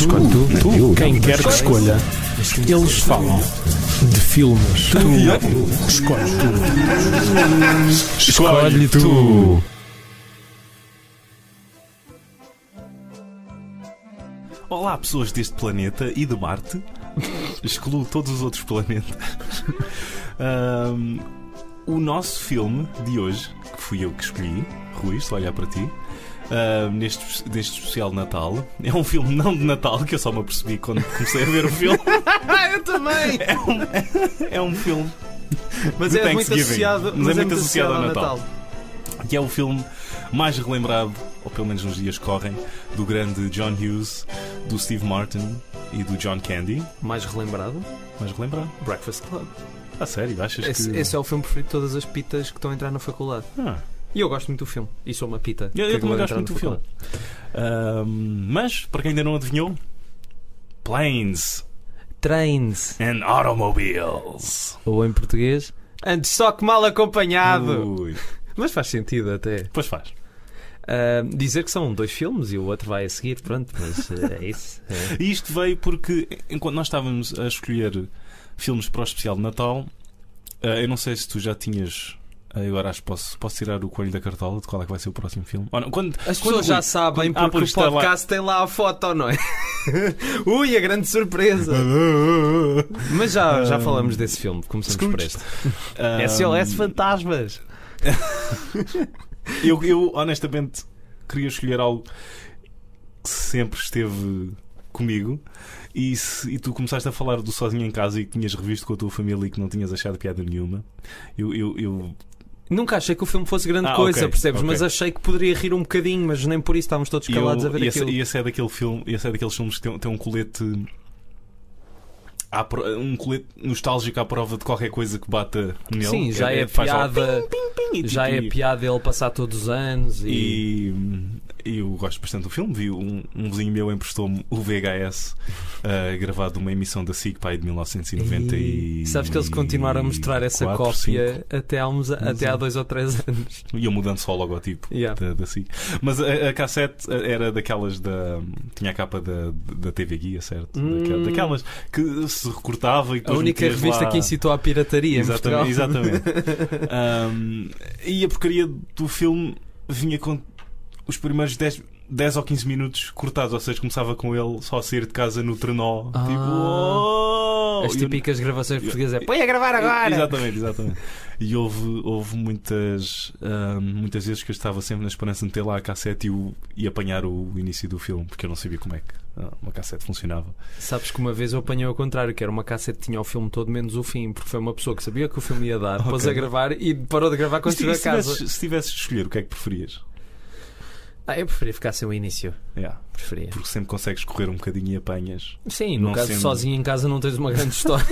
Escolhe tu. Tu, Eu, quem quer que escolha, eles falam de filmes. Tu escolhe tu. Escolhe tu. Olá, pessoas deste planeta e de Marte. Excluo todos os outros planetas. Ahm, o nosso filme de hoje, que fui eu que escolhi, Rui, estou a olhar para ti, ahm, neste, neste especial de Natal, é um filme não de Natal, que eu só me apercebi quando comecei a ver o filme. eu também! É um, é um filme Mas é muito associado, Mas é muito associado ao Natal. Natal. que é o filme mais relembrado, ou pelo menos nos dias que correm, do grande John Hughes, do Steve Martin e do John Candy. Mais relembrado, Mais relembrado? Breakfast Club. A sério, achas Esse, que. esse é o filme preferido de todas as pitas que estão a entrar na faculdade. Ah, E eu gosto muito do filme. E sou uma pita. Eu- eu também gosto muito do filme. ahm, mas, para quem ainda não adivinhou, Planes Trains. and Automobiles. Ou em português, antes só que mal acompanhado. Ui, Mas faz sentido até. Pois faz. Ah, dizer que são dois filmes e o outro vai a seguir, pronto, mas eh, é isso. É. E isto veio porque, enquanto nós estávamos a escolher filmes para o especial de Natal, ah, eu não sei se tu já tinhas. Agora acho que posso, posso tirar o coelho da cartola de qual é que vai ser o próximo filme. Ou não, quando, As quando pessoas já sabem Ah, porque o está lá. podcast tem lá a foto, não é? Ui, a grande surpresa! Mas já, já Ah, falamos desse filme, começamos por Scrooge. este. Ah, SOS Fantasmas! eu, eu, honestamente, queria escolher algo que sempre esteve comigo. E, se- e tu começaste a falar do Sozinho em Casa e que tinhas revisto com a tua família e que não tinhas achado piada nenhuma. Eu, eu, eu Nunca achei que o filme fosse grande Ah, coisa, ok, percebes? ok. Mas achei que poderia rir um bocadinho, mas nem por isso estávamos todos calados eu, a ver esse, aquilo. e esse é daquele filme, esse é daqueles filmes que tem, tem um colete. um colete nostálgico à prova de qualquer coisa que bata nele. Sim, já é, faz só piada. pim, Já tipo, é piada ele passar todos os anos e. E eu gosto bastante do filme. Vi um, um vizinho meu emprestou-me o VHS uh, gravado de uma emissão da SIG pai de 1990 e. Sabes que eles continuaram a mostrar essa quatro, cópia até há, uns, até há Exato. dois ou três anos. Iam mudando só o logotipo Yeah. da, da SIG. Mas a, a cassete era daquelas da. Tinha a capa da, da TV Guia, certo? Hum. Daquela- Daquelas que se recortava e A única revista lá... que incitou à pirataria. Exatamente, exatamente. Um, e a porcaria do filme vinha com os primeiros 10, 10 ou 15 minutos cortados, ou seja, começava com ele só a sair de casa no trenó. Ah. tipo, "Oh!" As E eu- típicas gravações portuguesas é põe a gravar agora! Exatamente, exatamente. E houve, houve muitas, ahm, muitas vezes que eu estava sempre na esperança de meter lá a cassete e, o- e apanhar o início do filme, porque eu não sabia como é que ah, uma cassete funcionava. Sabes que uma vez eu apanhei ao contrário, que era uma cassete que tinha o filme todo menos o fim, porque foi uma pessoa que sabia que o filme ia dar, pôs Ok. a gravar e parou de gravar quando chegou a casa. tivesses, se tivesses de escolher, o que é que preferias? Ah, eu preferia ficar sem o início. Yeah. Preferia. Porque sempre consegues correr um bocadinho e apanhas. Sim, no Não caso, sendo- sozinho em casa não tens uma grande história.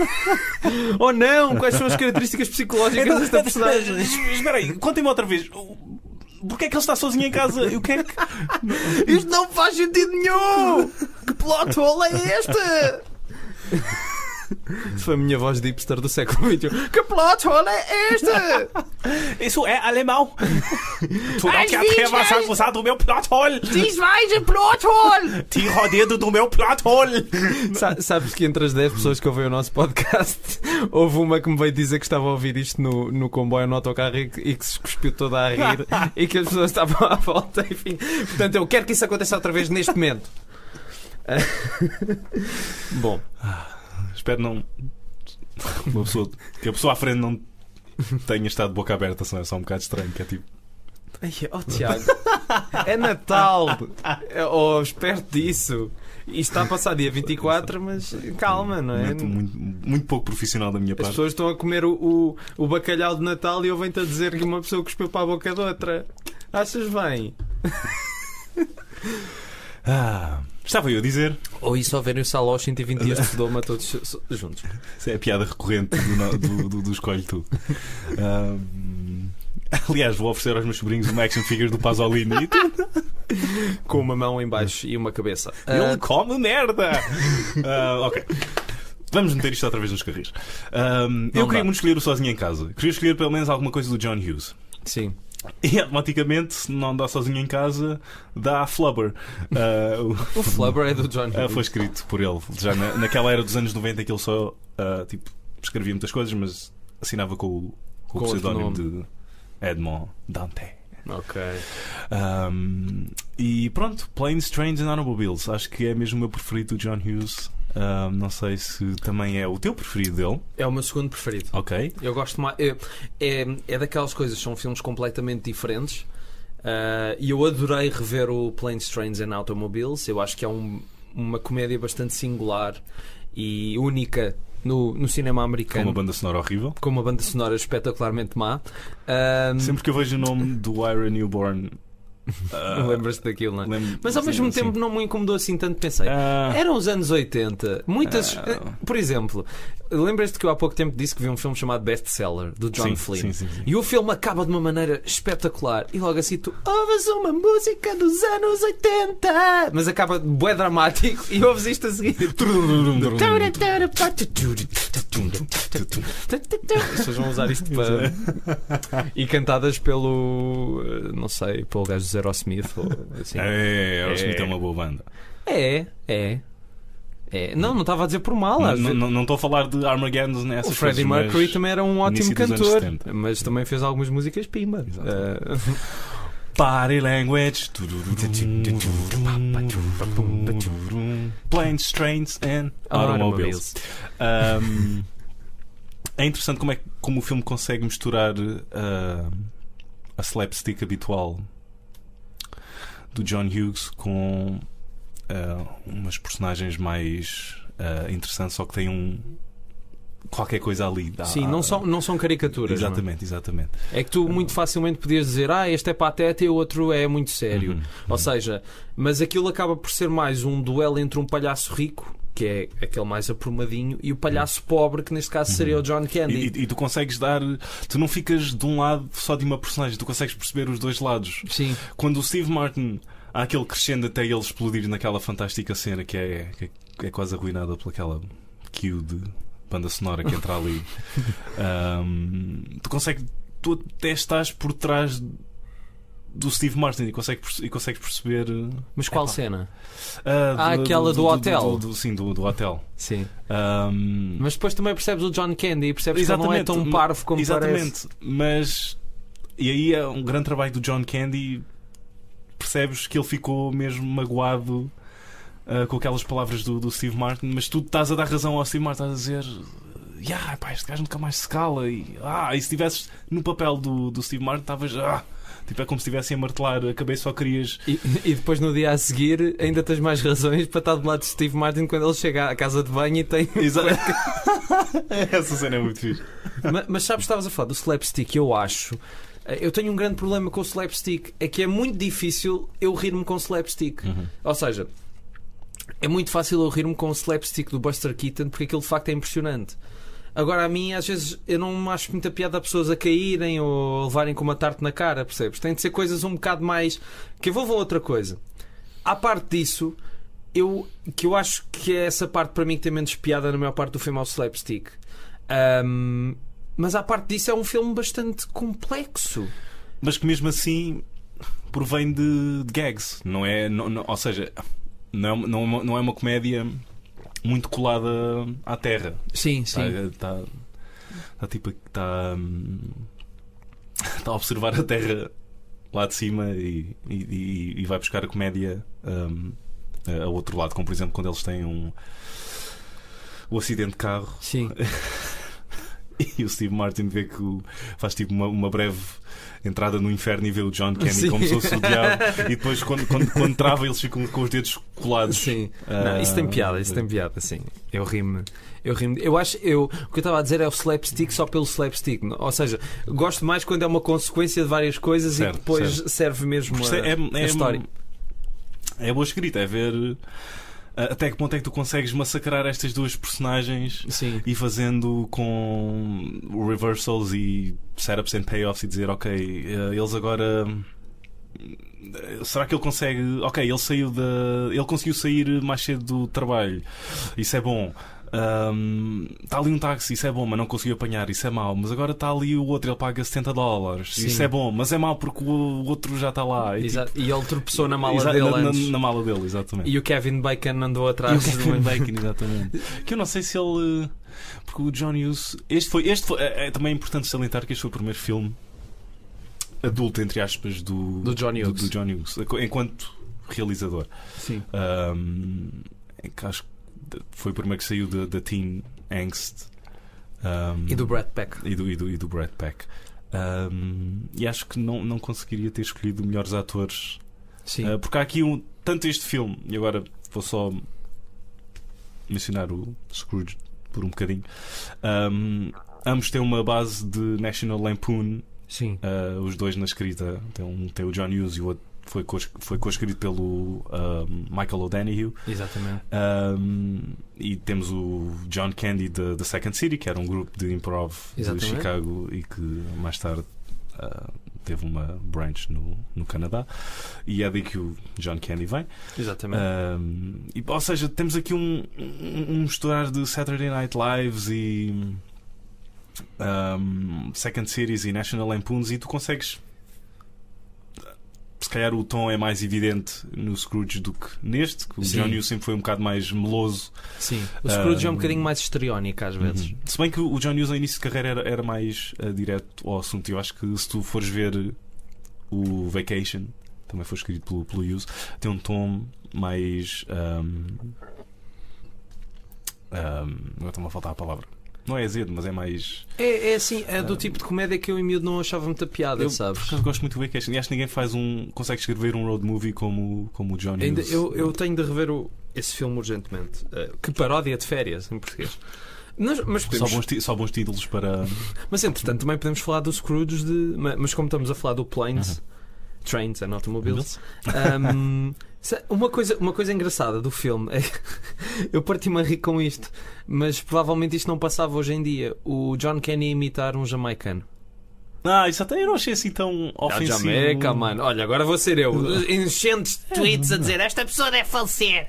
oh não! Quais são as características psicológicas desta personagem? Espera aí, contem-me outra vez. Porquê é que ele está sozinho em casa? O que é que. Isto não faz sentido nenhum! Que plot hole é este? Foi a minha voz de hipster do século XXI. Que plot hole é este? Isso é alemão! Tu não ter mais usar do meu plot hole! Diz mais a plot hole! Tira o dedo do meu plot hole! Sa- sabes que entre as 10 pessoas que ouvem o nosso podcast, houve uma que me veio dizer que estava a ouvir isto no, no comboio, no autocarro e que, e que se cuspiu toda a rir e que as pessoas estavam à volta, enfim. Portanto, eu quero que isso aconteça outra vez neste momento. Bom, Espero não. Uma pessoa, que a pessoa à frente não tenha estado de boca aberta, senão é só um bocado estranho. Que é tipo. Ai, oh Tiago, é Natal! É, Oh, esperto disso! Isto está a passar dia 24, mas calma, não é? Muito, muito, muito pouco profissional da minha As parte. pessoas estão a comer o, o, o bacalhau de Natal e eu venho-te a dizer que uma pessoa cuspiu para a boca de outra. Achas bem? Ah, estava eu a dizer. Ou isso ao verem o Sal aos 120 dias de Sodoma todos juntos. Isso é a piada recorrente do, do, do, do Escolhe Tu. Ahm, aliás, vou oferecer aos meus sobrinhos uma action figure do Pasolini. Com uma mão em baixo e uma cabeça. Ele Ah, come merda! Ah, ok. Vamos meter isto outra vez nos carris. Ahm, eu queria dá. muito escolher o Sozinho em Casa. Queria escolher pelo menos alguma coisa do John Hughes. sim. E automaticamente, se não dá sozinho em casa, dá a Flubber. Ah, o- Flubber é do John ah, Hughes. foi escrito por ele. Já na, naquela era dos anos 90 que ele só ah, tipo, escrevia muitas coisas, mas assinava com o, com Com o pseudónimo de Edmond Dante. Ok. Um, e pronto, Planes, Trains and Automobiles. Acho que é mesmo o meu preferido do John Hughes. Um, não sei se também é o teu preferido dele. É o meu segundo preferido. Ok. Eu gosto mais. É, é, é daquelas coisas, são filmes completamente diferentes. Ah, e eu adorei rever o Planes, Trains and Automobiles. Eu acho que é um- uma comédia bastante singular e única no, no cinema Com americano. uma banda sonora horrível. com uma banda sonora espetacularmente má. Ah, Sempre que eu vejo o nome do Ira Newborn. Ah, Lembras-te daquilo, não é? lembro- Mas ao sim, mesmo sim. tempo não me incomodou assim tanto. Pensei, Ah, eram os anos 80. Muitas. Eh, Por exemplo, lembras-te que eu há pouco tempo disse que vi um filme chamado Best Seller, do John sim, Flynn. E o filme acaba de uma maneira espetacular. E logo assim tu ouves uma música dos anos 80. Mas acaba bué dramático e ouves isto a seguir. Vocês vão usar isto para. E cantadas pelo. eh, Não sei, pelo gajo do Zero Smith. Ou assim. É, Aerosmith É. é uma boa banda. É, é. É. Não, não estava a dizer por mal. Não- estou a falar de Armageddon nessas o Freddie coisas, Mercury também era um ótimo cantor, 70. mas também fez algumas músicas pimba. Body language. Planes, trains and automobiles. Um, é interessante como, é, como o filme consegue misturar uh, a slapstick habitual do John Hughes com uh, umas personagens mais uh, interessantes, só que tem um qualquer coisa ali. Há- Sim, não são, não são caricaturas. é? Exatamente, exatamente. É que tu muito facilmente podias dizer, ah, este é pateta e o outro é muito sério. Uhum, Ou uhum. seja, mas aquilo acaba por ser mais um duelo entre um palhaço rico, que é aquele mais aprumadinho, e o palhaço pobre, que neste caso seria o John Candy. Uhum. E, e- e tu consegues dar. Tu não ficas de um lado só de uma personagem, tu consegues perceber os dois lados. Sim, Quando o Steve Martin há aquele crescendo até ele explodir naquela fantástica cena que é, que é, é quase arruinada pelaquela cue de banda sonora que entra ali. Ahm, tu consegues. Tu até estás por trás do Steve Martin e consegues, perce- e consegues perceber. mas qual cena? ah, Ah, aquela do hotel. do- do- sim, do, do hotel. Sim. Ahm, Mas depois também percebes o John Candy e percebes que ele não é tão Exatamente. parvo como Exatamente, parece. mas e aí é um grande trabalho do John Candy. Percebes que ele ficou mesmo magoado ah, com aquelas palavras do, do Steve Martin, mas tu estás a dar razão ao Steve Martin, estás a dizer. Yeah, pá, este gajo nunca mais se cala. E, ah, e se estivesses no papel do, do Steve Martin, estavas. Ah, tipo, é como se estivessem a martelar a cabeça, só querias. E, e depois no dia a seguir ainda tens mais razões para estar do lado de Steve Martin quando ele chega à casa de banho e tem. Essa cena é muito fixe. mas, mas sabes, estavas a falar do slapstick, eu acho. eh, Eu tenho um grande problema com o slapstick. É que é muito difícil eu rir-me com slapstick. Ou seja, é muito fácil eu rir-me com o slapstick do Buster Keaton porque aquilo de facto é impressionante. Agora, a mim, às vezes, eu não acho muita piada a pessoas a caírem ou a levarem com uma tarte na cara, percebes? Tem de ser coisas um bocado mais. que envolvam outra coisa. À parte disso, eu, que eu acho que é essa parte para mim que tem menos piada na maior parte do filme ao slapstick. Ahm, mas à parte disso, é um filme bastante complexo. mas que mesmo assim provém de, de gags, não é? não- não- ou seja, não é, não, é não é uma comédia muito colada à terra. Sim, Está, está, está tipo está, hum, está a observar a terra lá de cima e, e, e- vai buscar a comédia hum, a a outro lado, como por exemplo quando eles têm um o acidente de carro Sim. e o Steve Martin vê que o- faz tipo uma, uma breve entrada no inferno e vê o John Candy Sim. como se fosse o diabo e depois quando, quando, quando trava eles ficam com os dedos colados. Sim. Ah, Não, isso tem piada, isso tem piada, sim. Eu rimo. Eu rimo. Eu acho, eu, o que eu estava a dizer é o slapstick só pelo slapstick. Ou seja, gosto mais quando é uma consequência de várias coisas Certo, e depois certo. serve mesmo Porque a, é, a é, história. é boa escrita, é ver ah, até que ponto é que tu consegues massacrar estas duas personagens Sim. e fazendo com reversals e setups and payoffs e dizer ok, eh, eles agora será que ele consegue ok, ele saiu da ele conseguiu sair mais cedo do trabalho isso é bom Está ali um táxi, isso é bom, mas não conseguiu apanhar, isso é mau. Mas agora está ali o outro, ele paga 70 dólares, Sim. isso é bom, mas é mau porque o outro já está lá. E, Exa- E ele tropeçou na tipo, mala dele na, na- na mala dele, exatamente. E o Kevin Bacon andou E atrás. o Kevin do- Bacon, exatamente. Que eu não sei se ele. Porque o John Hughes. Este foi. Este foi é, é também importante salientar que este foi o primeiro filme adulto, entre aspas, do, Do John Hughes. do John Hughes, enquanto realizador. Sim. Um, que acho que foi o primeiro que saiu da, da Teen Angst. Um, E do Brad Peck. e do, e do, e do Brad Peck. Um, e acho que não, não conseguiria ter escolhido melhores atores Sim. Uh, porque há aqui um, tanto este filme, e agora vou só mencionar o Scrooge por um bocadinho. Um, ambos têm uma base de National Lampoon, Sim. uh, os dois na escrita. Tem, um, tem o John Hughes e o outro foi, co foi co-escrito pelo um, Michael O'Donoghue. Exatamente. Um, e temos o John Candy da The Second City, que era um grupo de improv Exatamente. de Chicago e que mais tarde uh, teve uma branch no, no Canadá. E é daí que o John Candy vem. Exatamente. Um, e, ou seja, temos aqui um, um, um misturar de Saturday Night Lives e um, Second Series e National Lampoons e tu consegues se calhar o tom é mais evidente no Scrooge do que neste, que o Sim. John Hughes sempre foi um bocado mais meloso. Sim. O Scrooge é um bocadinho mais histriónico às vezes. Uhum. Se bem que o John Hughes no início de carreira era, era mais uh, direto ao assunto. Eu acho que se tu fores ver o Vacation, também foi escrito pelo, pelo Hughes, tem um tom mais. Um, um, agora está-me a faltar a palavra. Não é azedo, mas é mais. É, é assim, é do Ah. tipo de comédia que eu em miúdo não achava muita piada, Eu, sabes? por acaso, gosto muito do Vacation. E acho que ninguém faz um. consegue escrever um road movie como, como o John Hughes. Ainda, eu, eu tenho de rever o- esse filme urgentemente. Eh, que paródia de férias, em português. Mas, mas, Só podemos- bons, ti- só bons títulos para. mas entretanto também podemos falar do Scrooge de. ma- Mas como estamos a falar do Planes, Trains and Automobiles. Um, uma, coisa, uma coisa engraçada do filme é eu parti-me a rir com isto, mas provavelmente isto não passava hoje em dia. O John Kenny imitar um jamaicano. Ah, isso até eu não achei assim tão Ah, ofensivo. Jamaica, mano. Olha, agora vou ser eu. Enchentes de tweets a dizer esta pessoa deve falecer.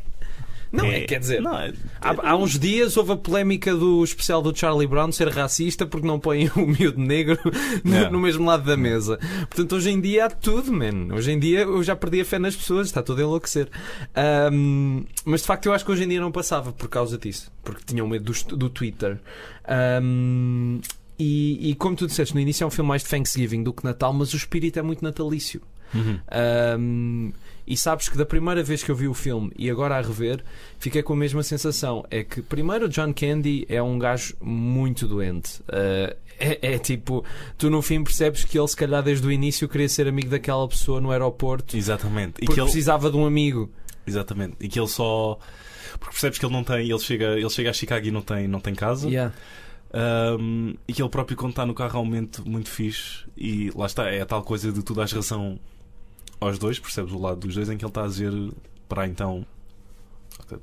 Não, é, quer dizer. Não, é- Há, há uns dias houve a polémica do especial do Charlie Brown ser racista porque não põe o miúdo negro no, no mesmo lado da mesa. Portanto, hoje em dia há tudo, man. Hoje em dia eu já perdi a fé nas pessoas, está tudo a enlouquecer. Ahm, mas de facto eu acho que hoje em dia não passava por causa disso, porque tinham medo do, do Twitter. Ahm, e, e como tu disseste, no início é um filme mais de Thanksgiving do que Natal, mas o espírito é muito natalício. Uhum. Um, e sabes que da primeira vez que eu vi o filme e agora a rever, fiquei com a mesma sensação. É que, primeiro, John Candy é um gajo muito doente. Uh, é, é tipo, tu no fim percebes que ele, se calhar, desde o início queria ser amigo daquela pessoa no aeroporto Exatamente. E porque que ele, precisava de um amigo. exatamente. E que ele só. Porque percebes que ele não tem. Ele chega, ele chega a Chicago e não tem, não tem casa. Yeah. Um, e que ele próprio, quando está no carro, é um momento muito fixe. E lá está, é a tal coisa de tu dás razão aos dois, percebes o lado dos dois, em que ele está a dizer para então.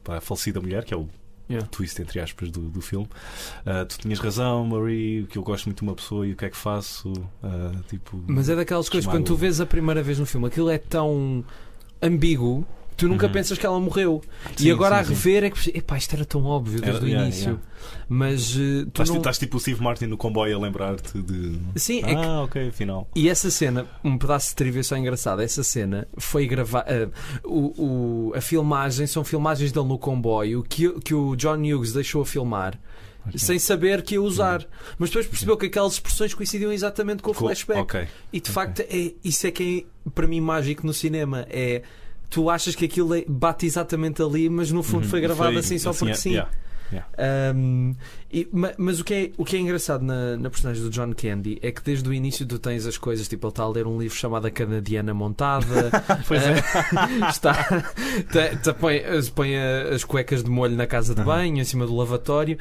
para a falecida mulher, que é o Yeah. twist entre aspas do, do filme. Uh, tu tinhas razão, Marie, que eu gosto muito de uma pessoa e o que é que faço? Uh, tipo, Mas é daquelas coisas, quando tu vês a primeira vez no filme, aquilo é tão ambíguo. Tu nunca Uhum. pensas que ela morreu. Sim, e agora sim, a sim. rever é que. Epá, isto era tão óbvio desde o yeah, início. yeah. Mas eh, tu Estás, não... tipo o Steve Martin no comboio a lembrar-te de. Sim, é que Ah, ok, afinal. E essa cena, um pedaço de trivia só engraçado, essa cena foi gravada. o, o- a filmagem são filmagens dele no comboio que, que o John Hughes deixou a filmar sem saber que ia usar. Mas depois percebeu que aquelas expressões coincidiam exatamente com o flashback. Ok. E de ok. facto, é, isso é que é para mim mágico no cinema. É. Tu achas que aquilo é- bate exatamente ali, mas no fundo Uhum. foi gravado assim só porque é- sim. yeah. Um, e- ma- mas o que, é, o que é engraçado na, na personagem do John Candy é que desde o início tu tens as coisas, tipo, ele está a ler um livro chamado A Canadiana Montada, Pois é. eh, está, tá- tá- põe, põe a- as cuecas de molho na casa de Uhum. banho, em cima do lavatório,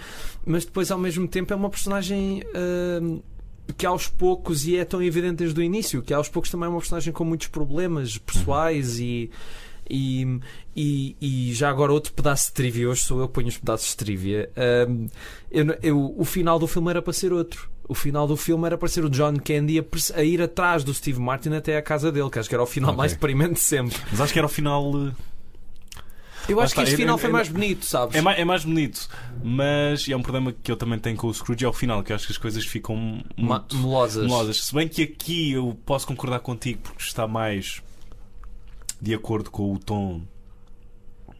mas depois ao mesmo tempo é uma personagem. um, que aos poucos, e é tão evidente desde o início, que aos poucos também é uma personagem com muitos problemas pessoais e, e, e, e já agora outro pedaço de trivia, hoje sou eu que ponho os pedaços de trivia. Um, eu, eu- o final do filme era para ser outro. O final do filme era para ser o John Candy a, a ir atrás do Steve Martin até à casa dele, que acho que era o final Ok. mais deprimente de sempre. Mas acho que era o final. Eu acho que este é- final é- foi é- mais bonito, sabes? É mais, é mais bonito, mas é um problema que eu também tenho com o Scrooge é o final, que eu acho que as coisas ficam muito melosas. melosas. Se bem que aqui eu posso concordar contigo porque está mais de acordo com o tom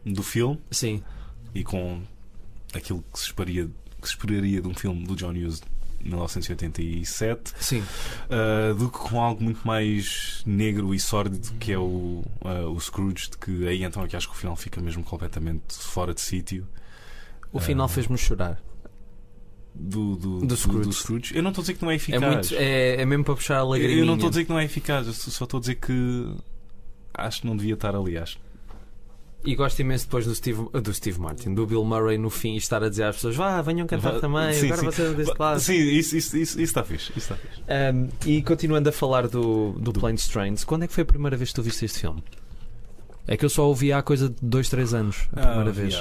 do filme Sim. e com aquilo que se esperaria, que se esperaria de um filme do John Hughes 1987 Sim. uh, do que com algo muito mais negro e sórdido que é o, uh, o Scrooge, de que aí então é que acho que o final fica mesmo completamente fora de sítio. O final Ah. fez-me chorar. Do, do, Do Scrooge. Scrooge. Eu não estou a dizer que não é É, eficaz. muito, é, é mesmo para puxar a lagriminha. eu não estou a dizer que não é eficaz, só estou a dizer que acho que não devia estar ali. Acho. E gosto imenso depois do Steve, do Steve Martin, do Bill Murray no fim estar a dizer às pessoas: vá, venham cantar também, sim, agora sim. vocês deste lado. Sim, isso, isso, isso, isso está fixe. Isso está fixe. Um, e continuando a falar do, do Do- Planes Trains, quando é que foi a primeira vez que tu viste este filme? É que eu só ouvi há coisa de 2, 3 anos, a primeira Ah, vez.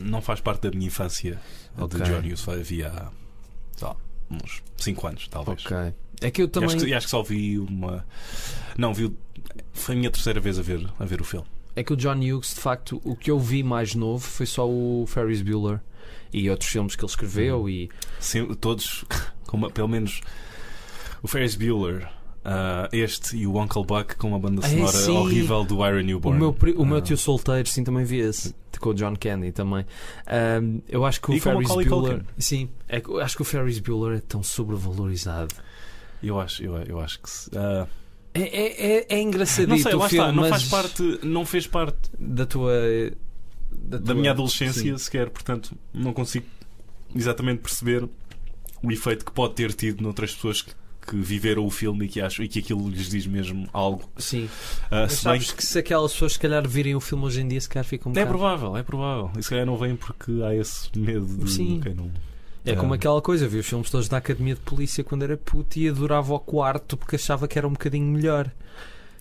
Não faz parte da minha infância. A Ok. de John Hughes só havia sei lá, uns 5 anos, talvez. Ok. É que eu E também. Acho, que, e acho que só vi uma. Não, vi. o- Foi a minha terceira vez a ver, a ver o filme. É que o John Hughes, de facto, o que eu vi mais novo foi só o Ferris Bueller e outros filmes que ele escreveu. Uhum. E Sim, todos, com uma- pelo menos o Ferris Bueller, ah, este e o Uncle Buck com uma banda Ah, sonora sim. horrível do Iron o Newborn. meu, pri- o meu Ah. tio solteiro, sim, também vi esse. Com o John Candy também. Um, eu acho que o E o Ferris Bueller. Sim, é acho que o Ferris Bueller é tão sobrevalorizado. Eu acho, eu, eu acho que. ah, É, é, é, é engraçadito não sei, lá filme, está, não mas faz parte, não fez parte da tua. Da, da tua- minha adolescência Sim. sequer, portanto não consigo exatamente perceber o efeito que pode ter tido noutras pessoas que, que viveram o filme e que acham e que aquilo lhes diz mesmo algo. Sim. Ah, Mas se bem sabes que se aquelas pessoas se calhar virem o filme hoje em dia, se calhar ficam um É bocado- provável, é provável. E se calhar não vem porque há esse medo de Sim. quem não. É como Ah. aquela coisa, eu vi os filmes todos da Academia de Polícia quando era puto e adorava o quarto porque achava que era um bocadinho melhor.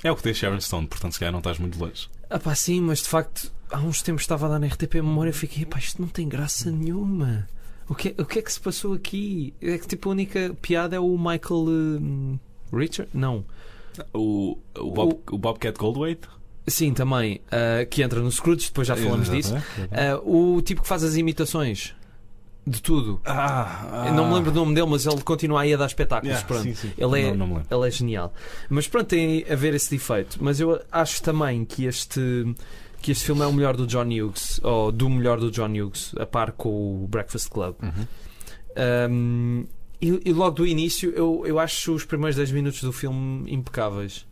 É o que tem Sharon Stone, portanto se calhar não estás muito longe. Ah pá, sim, mas de facto, há uns tempos estava a dar na RTP Memória e fiquei, pá, isto não tem graça nenhuma. O que, o que é que se passou aqui? É que tipo a única piada é o Michael hum, Richard? Não. O, o, Bob, o Bobcat Goldthwait? Sim, também. ah, que entra no Scrooge, depois já falamos disso. Ah, o tipo que faz as imitações de tudo. Ah, Eu não me lembro do nome dele, mas ele continua aí a dar espetáculos. Yeah, pronto. sim, sim. Ele é- Não, não. Ele é genial. Mas pronto, tem a ver esse defeito. Mas eu acho também que este, que este filme é o melhor do John Hughes, ou do melhor do John Hughes, a par com o Breakfast Club. Uhum. Um, e, e logo do início, eu, eu acho os primeiros 10 minutos do filme impecáveis.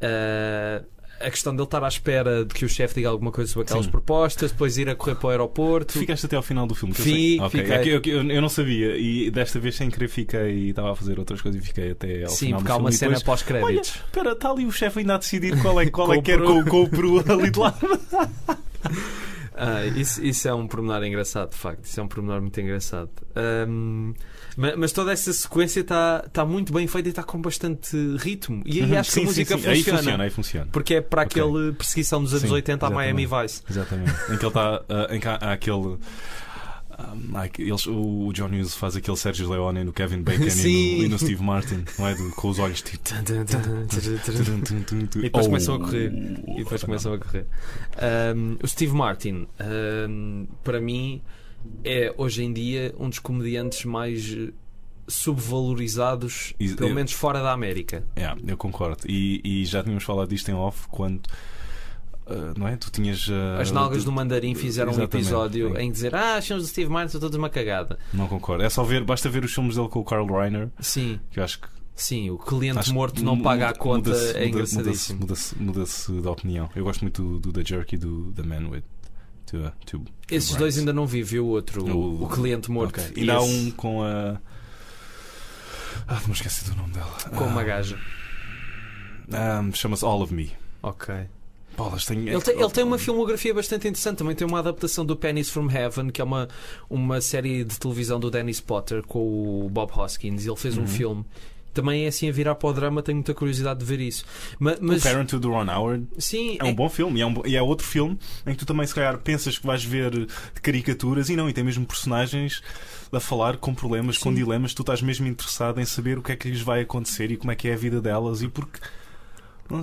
Uh, a questão dele estar à espera de que o chefe diga alguma coisa sobre aquelas Sim. propostas, depois ir a correr para o aeroporto. Tu ficaste até ao final do filme? que eu Fi- sei. Ok, fiquei. é que eu, eu- eu não sabia e desta vez sem querer fiquei e estava a fazer outras coisas e fiquei até ao Sim, final porque do há uma filme e cena depois, pós-créditos. Espera, está ali o chefe ainda a decidir qual é, qual é que quer com, com o peru ali de lado. Ah, isso, isso é um pormenor engraçado, de facto. Isso é um pormenor muito engraçado. Ahm, ma- mas, toda essa sequência está tá muito bem feita e está com bastante ritmo. E aí acho que a Uhum. Sim, sim, música sim. Aí funciona. funciona, aí funciona. Porque é para Ok. aquele perseguição dos anos Sim, 80 a Miami. Vice. Exatamente. em que ele está. ah, em que há, há aquele. Eles, o John Hughes faz aquele Sérgio Leone no Kevin Bacon e no, e no Steve Martin, não é? Do- com os olhos tipo. E depois Oh. começam a correr. E depois começam a correr. Ahm, o Steve Martin, ahm, para mim, é hoje em dia um dos comediantes mais eh, subvalorizados, E- pelo eu- menos fora da América. Yeah, eu concordo. E, e já tínhamos falado disto em off quando. Ah, não é? Tu tinhas. ah, As nalgas do Mandarim fizeram um episódio em dizer Ah, os filmes do Steve Martin são todos uma cagada. Não concordo. É só ver, basta ver os filmes dele com o Carl Reiner, Sim, que eu acho que. sim, o cliente acho morto não paga a muda- conta muda-se- é muda- engraçadíssimo. Muda-se muda-se- muda-se da opinião. Eu gosto muito do, do The Jerk e do The Man with. To, uh, to, to Esses dois ainda não vi, viu o outro, o, O- cliente morto. Ok. E há um com a. Ah, não me esqueci do nome dela. com uma Ah, gaja. ah, Chama-se All of Me. Ok. Bolas. Ele tem, ele tem uma filmografia bastante interessante. Também tem uma adaptação do Pennies from Heaven, que é uma, uma série de televisão do Dennis Potter com o Bob Hoskins. Ele fez um Uhum. filme. Também é assim a virar para o drama, tenho muita curiosidade de ver isso. Ma- Mas, O Parent to the Ron Howard sim, é um bom filme e é, um, e é outro filme em que tu também se calhar pensas que vais ver caricaturas e não, e tem mesmo personagens a falar com problemas, com Sim. dilemas, tu estás mesmo interessado em saber o que é que lhes vai acontecer e como é que é a vida delas e porque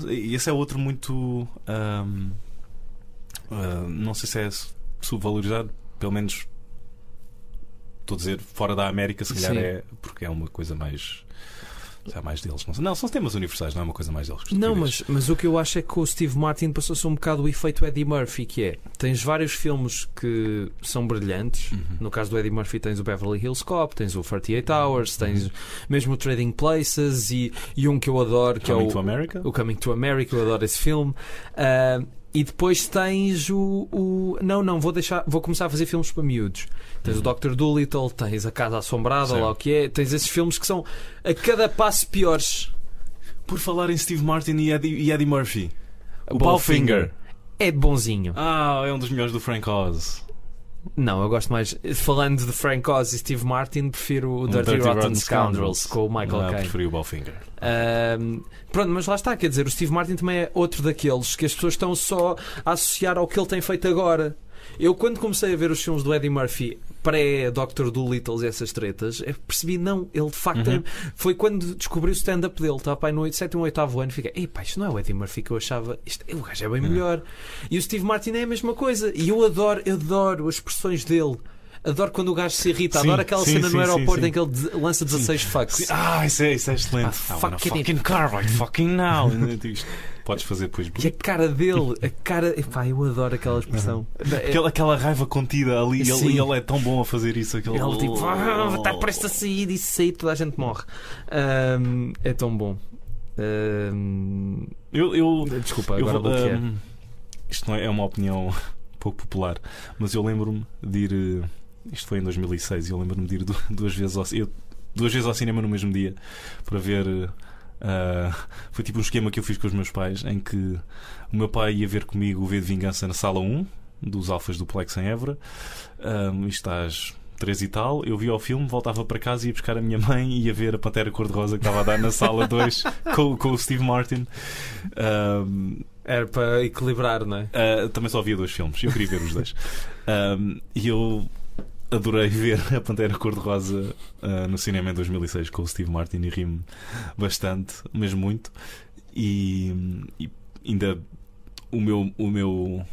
esse é outro muito ahm, ah, não sei se é subvalorizado, pelo menos estou a dizer, fora da América, se calhar Sim. é porque é uma coisa mais. Há mais deles. Não, não, são temas universais, não é uma coisa mais deles. que Não, mas, mas o que eu acho é que o Steve Martin passou-se um bocado o efeito Eddie Murphy, que é tens vários filmes que são brilhantes. Uhum. No caso do Eddie Murphy tens o Beverly Hills Cop, tens o 48 Uhum. Hours, tens mesmo o Trading Places e, e um que eu adoro que Coming é o, to America? o Coming to America, eu adoro esse filme. Ah, e depois tens o, o- Não, não, vou deixar. Vou começar a fazer filmes para miúdos. Tens o Dr. Dolittle, tens a Casa Assombrada, lá o que é. Tens esses filmes que são a cada passo piores. Por falar em Steve Martin e Eddie, e Eddie Murphy, o Bowfinger. Bowfinger. É bonzinho. Ah, é um dos melhores do Frank Oz. Não, eu gosto mais. Falando de Frank Oz e Steve Martin, prefiro o Um Dirty, Rotten, Scoundrels, com o Michael Caine. preferi o Bowfinger. Ahm, pronto, mas lá está, quer dizer, o Steve Martin também é outro daqueles que as pessoas estão só a associar ao que ele tem feito agora. Eu, quando comecei a ver os filmes do Eddie Murphy pré-Dr. Dolittle e essas tretas, percebi, não, ele de facto Uhum. foi quando descobri o stand-up dele, estava pai no 7 ou 8 ano, fiquei, ei pá, isto não é o Eddie Murphy que eu achava, isto, o gajo é bem Uhum. melhor. E o Steve Martin é a mesma coisa, e eu adoro, adoro as expressões dele. Adoro quando o gajo se irrita, Sim, adoro aquela sim, cena sim, no aeroporto em que ele lança 16 fucks. Ah, isso é, isso é excelente. Ah, I fuck wanna it. fucking car right fucking now. Podes fazer depois. E a cara dele, a cara. Epá, eu adoro aquela expressão. É- Aquela, aquela raiva contida ali, ele, e ele é tão bom a fazer isso. Aquele... Ele tipo, ah, está prestes a sair e se sair toda a gente morre. Ahm, é tão bom. Ahm, Eu, eu, desculpa, eu agora vou- bloqueei. hum, isto não é, é uma opinião pouco popular, mas eu lembro-me de ir. Isto foi em 2006 e eu lembro-me de ir du- duas vezes ao, eu, duas vezes ao cinema no mesmo dia para ver. ah, foi tipo um esquema que eu fiz com os meus pais em que o meu pai ia ver comigo o V de Vingança na sala 1 dos Alfas do Plex em Évora. Um, isto às 3 e tal. Eu vi ao filme, voltava para casa, ia buscar a minha mãe e ia ver a Pantera Cor-de-Rosa que estava a dar na sala 2 com, com o Steve Martin. Um, Era para equilibrar, não é? Uh, também só havia dois filmes, eu queria ver os dois. Um, e eu adorei ver a Pantera Cor-de-Rosa uh, no cinema em 2006 com o Steve Martin e ri-me bastante, mesmo muito. E, e ainda o meu, o meu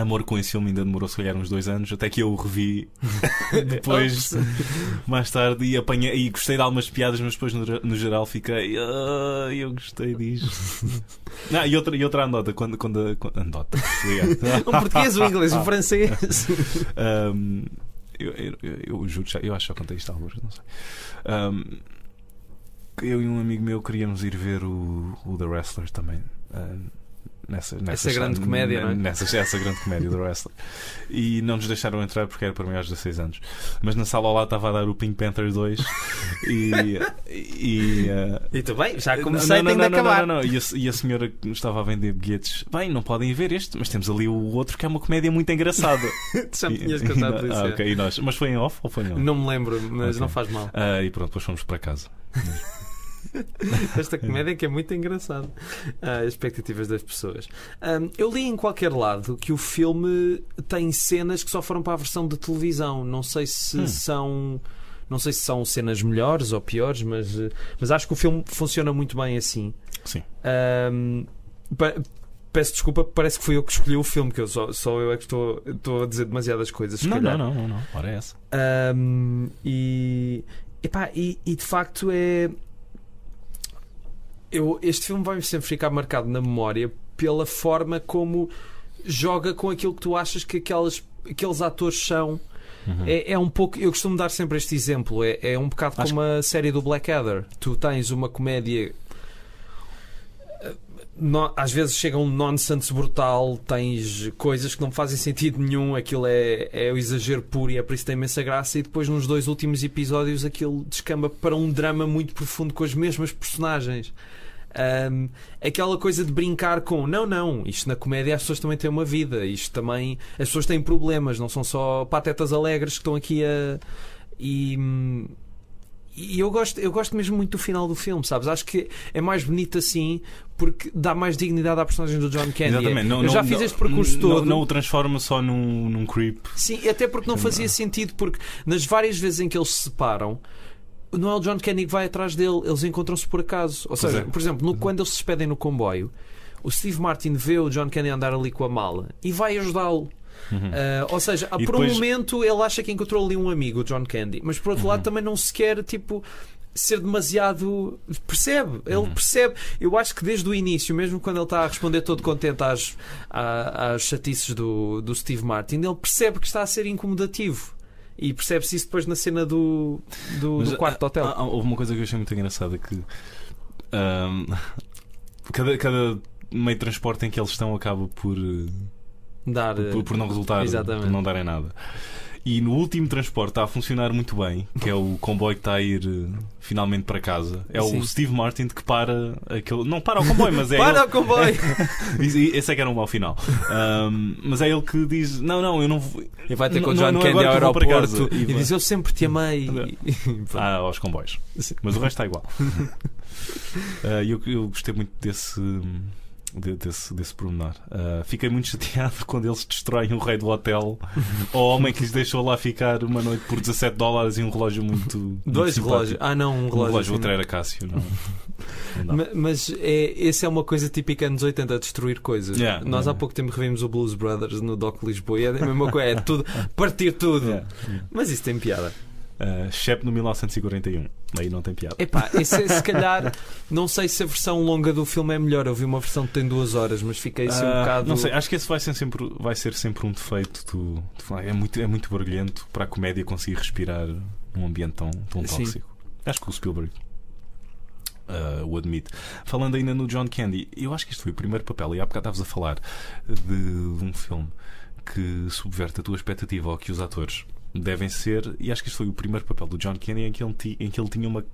amor com esse filme ainda demorou se calhar uns dois anos, até que eu o revi depois, mais tarde, e apanhei e gostei de algumas piadas, mas depois no, no geral fiquei. "Ah, eu gostei disto. Não, e outra, e outra anedota, quando, quando, quando obrigado. O português, o inglês, o francês. Um, eu, eu, eu, juro, eu acho que já contei isto alguns, não sei. Um, eu e um amigo meu queríamos ir ver o, o The Wrestler também. um, nessa, nessa, grande comédia, não é? Nessa, essa grande comédia do Wrestler. E não nos deixaram entrar porque era para maiores de 16 anos. Mas na sala ao lado estava a dar o Pink Panther 2 e. e uh, E tu bem, já comecei, não, tenho não, de não, acabar. Não, não, não. E, a, e a senhora que nos estava a vender bilhetes, bem, não podem ver este, mas temos ali o outro que é uma comédia muito engraçada. Já me tinhas contado isso. ah, é. ok, e nós? Mas foi em off ou foi em on? Não me lembro, mas Ok. não faz mal. Ah, e pronto, depois fomos para casa. Esta comédia que é muito engraçada. As expectativas das pessoas. Ahm, eu li em qualquer lado que o filme tem cenas que só foram para a versão de televisão. Não sei se Hum. são. Não sei se são cenas melhores ou piores, mas, mas acho que o filme funciona muito bem assim. Sim. Pa- peço desculpa, parece que fui eu que escolhi o filme, que eu só, só eu é que estou, estou a dizer demasiadas coisas. Não, não, não, não, não. Ora é essa. Um, e, epá, e, e de facto é. Eu, este filme vai sempre ficar marcado na memória pela forma como joga com aquilo que tu achas que aquelas, aqueles atores são. Uhum. É, é um pouco. Eu costumo dar sempre este exemplo. É, é um bocado Acho como a série do Blackadder. Tu tens uma comédia. No- às vezes chega um nonsense brutal, tens coisas que não fazem sentido nenhum, aquilo é, é o exagero puro e é por isso que tem imensa graça, e depois nos dois últimos episódios aquilo descamba para um drama muito profundo com as mesmas personagens. Ahm, aquela coisa de brincar com não, não, isto na comédia as pessoas também têm uma vida, isto também as pessoas têm problemas, não são só patetas alegres que estão aqui a e, hum, e eu gosto, eu gosto mesmo muito do final do filme, sabes? Acho que é mais bonito assim porque dá mais dignidade à personagem do John Candy. Exatamente. Não, eu já não- fiz não- este percurso não- todo. Não, o transforma só num, num creep. Sim, até porque não fazia não. sentido, porque nas várias vezes em que eles se separam, não é o John Kenny que vai atrás dele, eles encontram-se por acaso. Ou seja, é. por exemplo, no- quando eles se despedem no comboio, o Steve Martin vê o John Candy andar ali com a mala e vai ajudá-lo. Uhum. Ah, ou seja, E por depois- um momento ele acha que encontrou ali um amigo, o John Candy, mas por outro Uhum. lado também não se quer tipo ser demasiado percebe, ele Uhum. percebe. Eu acho que desde o início, mesmo quando ele está a responder todo contente às, à- às chatices do, do Steve Martin, ele percebe que está a ser incomodativo. E percebe-se isso depois na cena do, do, Mas, do quarto de hotel. ah, ah, houve uma coisa que eu achei muito engraçada que ahm, cada, cada meio de transporte em que eles estão acaba por, eh, Dar, por, por não resultar, Exatamente. por não darem nada. E no último transporte está a funcionar muito bem, que é o comboio que está a ir eh, finalmente para casa. É Sim. o Steve Martin que para aquele. Não para o comboio, mas é. Para ele- o comboio! Esse é que era um mau final. Ahm, mas é ele que diz: Não, não, eu não vou. E vai ter com o John não Candy ao aeroporto casa. e, E diz: Eu sempre te amei. Ah, aos comboios. Mas o resto está igual. Ah, eu, eu gostei muito desse. De- Desse, desse pormenor. Ah, fiquei muito chateado quando eles destroem o rei do hotel ao homem que lhes deixou lá ficar uma noite por 17 dólares e um relógio muito. muito Dois simpático. relógios. Ah, não, um Um relógio. relógio, assim. outro era Cássio. Não, não dá. Ma- Mas é, esse é uma coisa típica anos 80, destruir coisas. Yeah, Nós yeah. há pouco tempo revimos o Blues Brothers no Doc Lisboa e é a mesma coisa, é tudo, partir tudo. Yeah. Mas isso tem piada. Ah, Shep no 1941. Aí não tem piada. Epá, esse, se calhar, não sei se a versão longa do filme é melhor. Eu vi uma versão que tem duas horas, mas fiquei assim um Ah, bocado. Não sei, acho que esse vai ser sempre, vai ser sempre um defeito do, do- é, muito, é muito barulhento para a comédia conseguir respirar num ambiente tão, tão Sim. tóxico. Acho que o Spielberg ah, o admite. Falando ainda no John Candy, eu acho que este foi o primeiro papel, e há bocado estavas a falar de, de um filme que subverte a tua expectativa ao que os atores devem ser, e acho que este foi o primeiro papel do John Candy em que ele, em que ele tinha uma,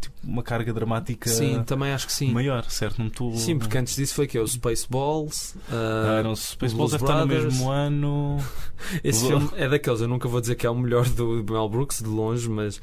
tipo, uma carga dramática Sim, também acho que sim. maior, certo? Não estou. Sim, porque antes disso foi que é o Spaceballs. Ah, ah, não, Spaceballs deve estar no mesmo ano. Esse filme é daqueles, eu nunca vou dizer que é o melhor do Mel Brooks, de longe, mas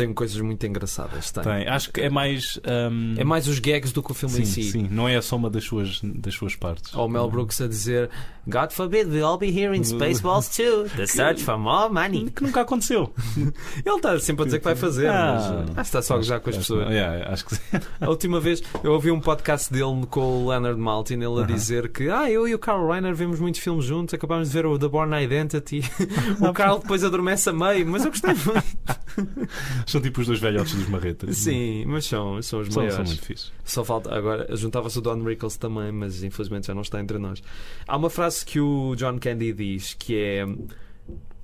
tem coisas muito engraçadas. Tem. Tem. Acho que é mais. ahm, É mais os gags do que o filme sim, em si. sim, não é a soma das suas, das suas partes. Ou Mel Brooks a dizer God forbid we'll all be here in Spaceballs too. The search for more money. Que nunca aconteceu. Ele está sempre a dizer que vai fazer, Ah. mas está só a gozar com as pessoas. yeah, acho que. A última vez eu ouvi um podcast dele com o Leonard Maltin, ele a dizer que ah, eu e o Carl Reiner vemos muitos filmes juntos, acabámos de ver o The Born Identity. o Carl depois adormece a meio, mas eu gostei muito. São tipo os dois velhotes dos marretas. Sim, mas são, são os São, maiores. são muito fixos. Só falta agora, juntava-se o Don Rickles também, mas infelizmente já não está entre nós. Há uma frase que o John Candy diz que é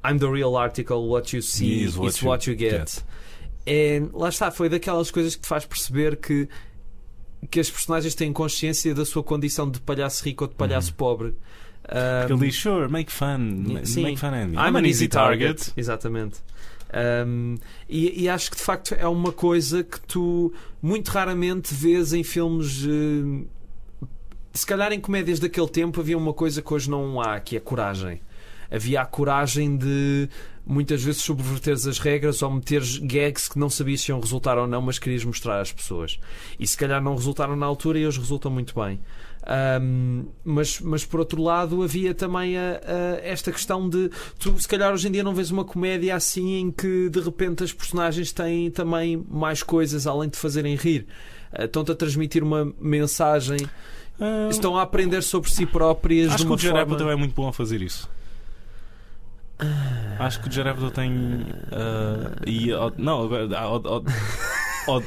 I'm the real article, what you see Is what what, you you get. É, lá está, foi daquelas coisas que te faz perceber que, que as personagens têm consciência da sua condição de palhaço rico ou de palhaço pobre. Porque Um, ele diz, sure, make fun. Sim. Make fun of me. I'm an easy target. Exatamente. Um, e, e acho que de facto é uma coisa que tu muito raramente vês em filmes. eh, se calhar em comédias daquele tempo havia uma coisa que hoje não há, que é coragem. Havia a coragem de muitas vezes subverteres as regras ou meteres gags que não sabias se iam resultar ou não, mas querias mostrar às pessoas. E se calhar não resultaram na altura e hoje resultam muito bem. Um, mas, mas por outro lado havia também a- a- esta questão de tu se calhar hoje em dia não vês uma comédia assim em que de repente as personagens têm também mais coisas além de fazerem rir Uh, estão-te a transmitir uma mensagem Ah, estão a aprender sobre si próprias Acho de que uma o Jared forma Apatow é muito bom a fazer isso. Acho que o Jared tem. e, não, agora,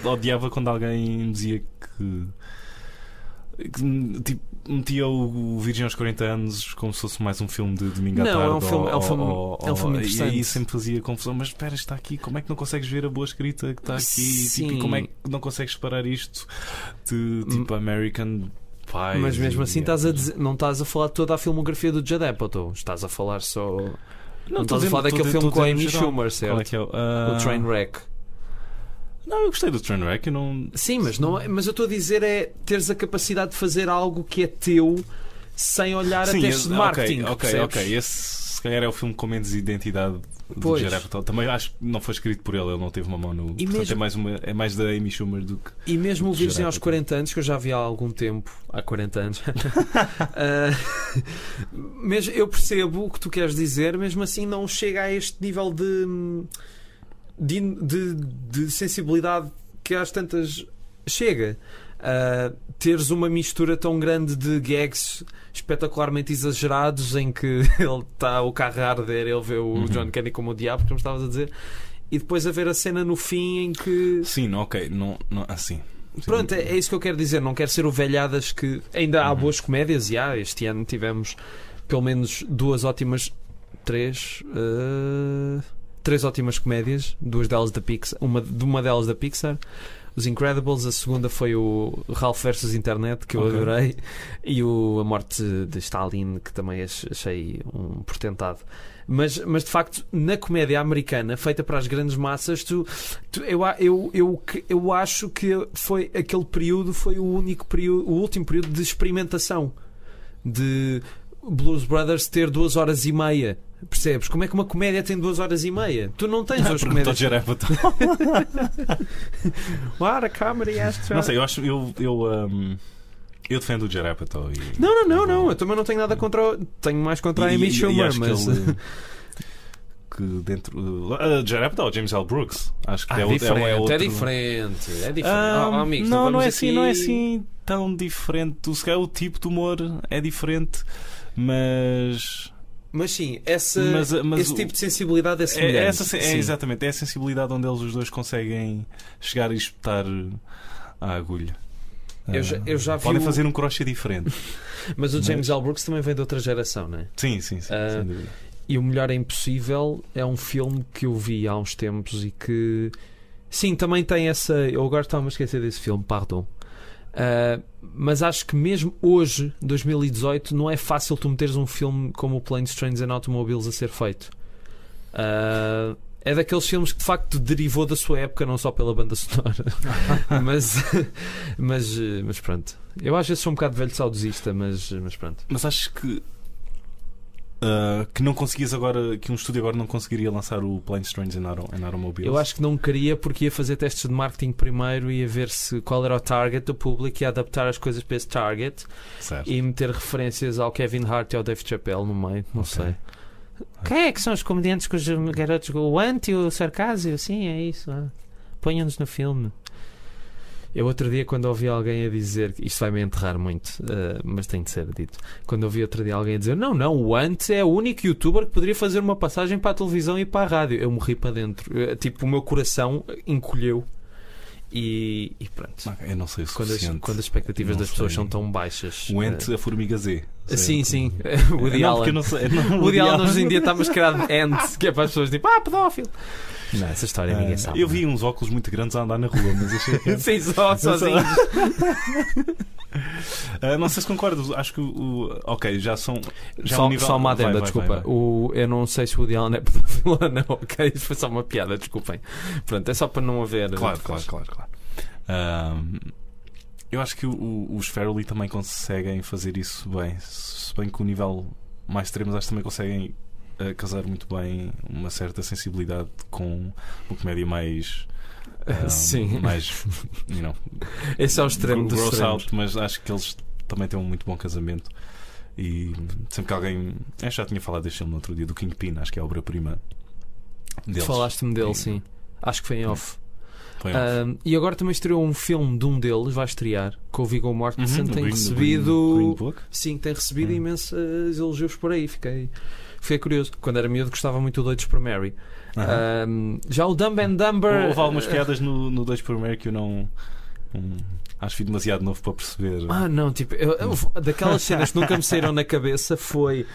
odiava quando alguém dizia que. Que, tipo, metia o, Virgem aos 40 anos como se fosse mais um filme de domingo à Não, tarde. é um filme- é um ou- filme- ou- é um filme ou- interessante. E aí sempre fazia confusão. Mas espera, está aqui, como é que não consegues ver a boa escrita que está aqui? Tipo, e como é que não consegues separar isto de tipo American Pie? mas mesmo assim estás a dizer- não estás a falar de toda a filmografia do Judd Apatow estás a falar só não, estou estás a falar daquele filme com a Amy. Schumer certo? Qual é que é o. ah, o Trainwreck Não, eu gostei do Trainwreck. Não. Sim, mas, não, é- mas eu estou a dizer é teres a capacidade de fazer algo que é teu sem olhar a testes de marketing. Ok, ok, ok. Esse se calhar é o filme com menos identidade do Pois. Jared Apatow. Também acho que não foi escrito por ele, ele não teve uma mão no. Portanto, mesmo- é, mais uma, é mais da Amy Schumer do que. E mesmo o Do Virgem aos Apatow. 40 anos, que eu já vi há algum tempo, há 40 anos, mesmo, eu percebo o que tu queres dizer, mesmo assim não chega a este nível de, de, de, de sensibilidade que às tantas chega. Uh, teres uma mistura tão grande de gags espetacularmente exagerados em que ele está o carro a arder, ele vê o Uhum. John Kenny como o diabo, como estavas a dizer, e depois haver a cena no fim em que. Sim, ok, não, não, assim. Sim. Pronto, é, é isso que eu quero dizer. Não quero ser o velhadas que ainda há Uhum. boas comédias e há. Este ano tivemos pelo menos duas ótimas. Três. eh, três ótimas comédias. Duas delas da Pixar. Uma, de uma delas da Pixar. Os Incredibles. A segunda foi o Ralph vs Internet, que eu Ok. adorei. E o A Morte de Stalin, que também ach- achei um portentado. Mas, mas de facto, na comédia americana, feita para as grandes massas, tu, tu- eu, eu, eu, eu acho que foi aquele período foi o único período, o último período de experimentação de Blues Brothers ter duas horas e meia. Percebes? Como é que uma comédia tem duas horas e meia? Tu não tens Perguntou comédias. Jared Apatow. What a comedy has to- Não sei, eu acho. Eu, eu, um, eu defendo o Jared Apatow. E, Não, não, não, não. Eu também não tenho nada contra. o- Tenho mais contra a Amy Schumer, mas. Que, ele, que dentro. Uh, Apatow, James L. Brooks. Acho que Ah, é, outro- diferente, é, outro- é diferente. É diferente. Ah, Oh, oh, amigos, não, não, é assim, aqui- não é assim tão diferente. Se calhar o tipo de humor é diferente, mas. Mas sim, essa, Mas- mas esse o- tipo de sensibilidade é É, semelhante. essa, é Sim. exatamente, é a sensibilidade onde eles os dois conseguem chegar e espetar a agulha. Eu já- Ah, eu já Podem o- fazer um crochê diferente. Mas o James Mas- L. Brooks também vem de outra geração, não é? Sim, sim, sim. Ah, sem dúvida. E O Melhor é Impossível é um filme que eu vi há uns tempos e que. Sim, também tem essa. Eu agora estava a esquecer desse filme, pardon. Ah, mas acho que mesmo hoje, 2018, não é fácil tu meteres um filme como o Planes, Trains and Automobiles a ser feito. Ah, é daqueles filmes que de facto derivou da sua época, não só pela banda sonora. mas, mas, mas pronto. Eu às vezes sou um bocado velho saudosista, mas, mas pronto. Mas acho que. Ah, que não conseguias agora. Que um estúdio agora não conseguiria lançar o and Auto- and Automobiles. Eu acho que não queria porque ia fazer testes de marketing primeiro e ia ver se qual era o target do público e adaptar as coisas para esse target Certo. e meter referências ao Kevin Hart e ao Dave Chappelle no meio, não Ok. sei. Quem é que são os comediantes com os garotos? O anti, o sarcásio? Sim, é isso. ah. Ponham-nos no filme. Eu outro dia, quando ouvi alguém a dizer, isto vai me enterrar muito, eh, mas tem de ser dito. Quando ouvi outro dia alguém a dizer, não, não, o Ant é o único youtuber que poderia fazer uma passagem para a televisão e para a rádio. Eu morri para dentro. Eh, Tipo, o meu coração encolheu. E, e pronto. Eu não sei o Quando as, quando as expectativas das pessoas sei. são tão baixas. O Ent, a formiga Z. eh, sim, sim. O Woody não, Allen. não sei. Não, O Woody Allen hoje em dia está mascarado de Ant, que é para as pessoas tipo, ah, pedófilo. Não, essa história ninguém Ah, sabe. eu vi uns óculos muito grandes a andar na rua, mas achei que. Sim, só, sozinho. Ah, não sei se concordas. Acho que o. ok, já são. Já é só, um nível- só uma vai, adenda, vai, desculpa. vai, vai. O, eu não sei se o Woody Allen é pedófilo ou não, ok? Isso foi só uma piada, desculpem. Pronto, é só para não haver. Claro, claro, claro, claro. Ahm, eu acho que o- o- os Farrelly também conseguem fazer isso bem. Se bem que o nível mais extremo acho que também conseguem ah, casar muito bem uma certa sensibilidade com uma comédia mais. ahm, Sim. Mais. You know, Esse é o extremo gross extremos. out, mas acho que eles também têm um muito bom casamento. E sempre que alguém. Eu já tinha falado deste filme no outro dia, do Kingpin, acho que é a obra-prima deles. Falaste-me dele, Sim. sim. Acho que foi em off. Foi Ahm, e agora também estreou um filme de um deles, vai estrear, com o Viggo Mortensen. Uhum, tem Green- recebido. Green- Green Book. Sim, tem recebido Hum. imensos elogios por aí. Fiquei, fiquei curioso. Quando era miúdo, gostava muito do Doidos para Mary. Ahm, já o Dumb and Dumber. Houve algumas eh, piadas no, no 2 por que eu não. não- acho que fui demasiado novo para perceber. Ah, não, tipo, eu- eu- daquelas cenas que nunca me saíram na cabeça foi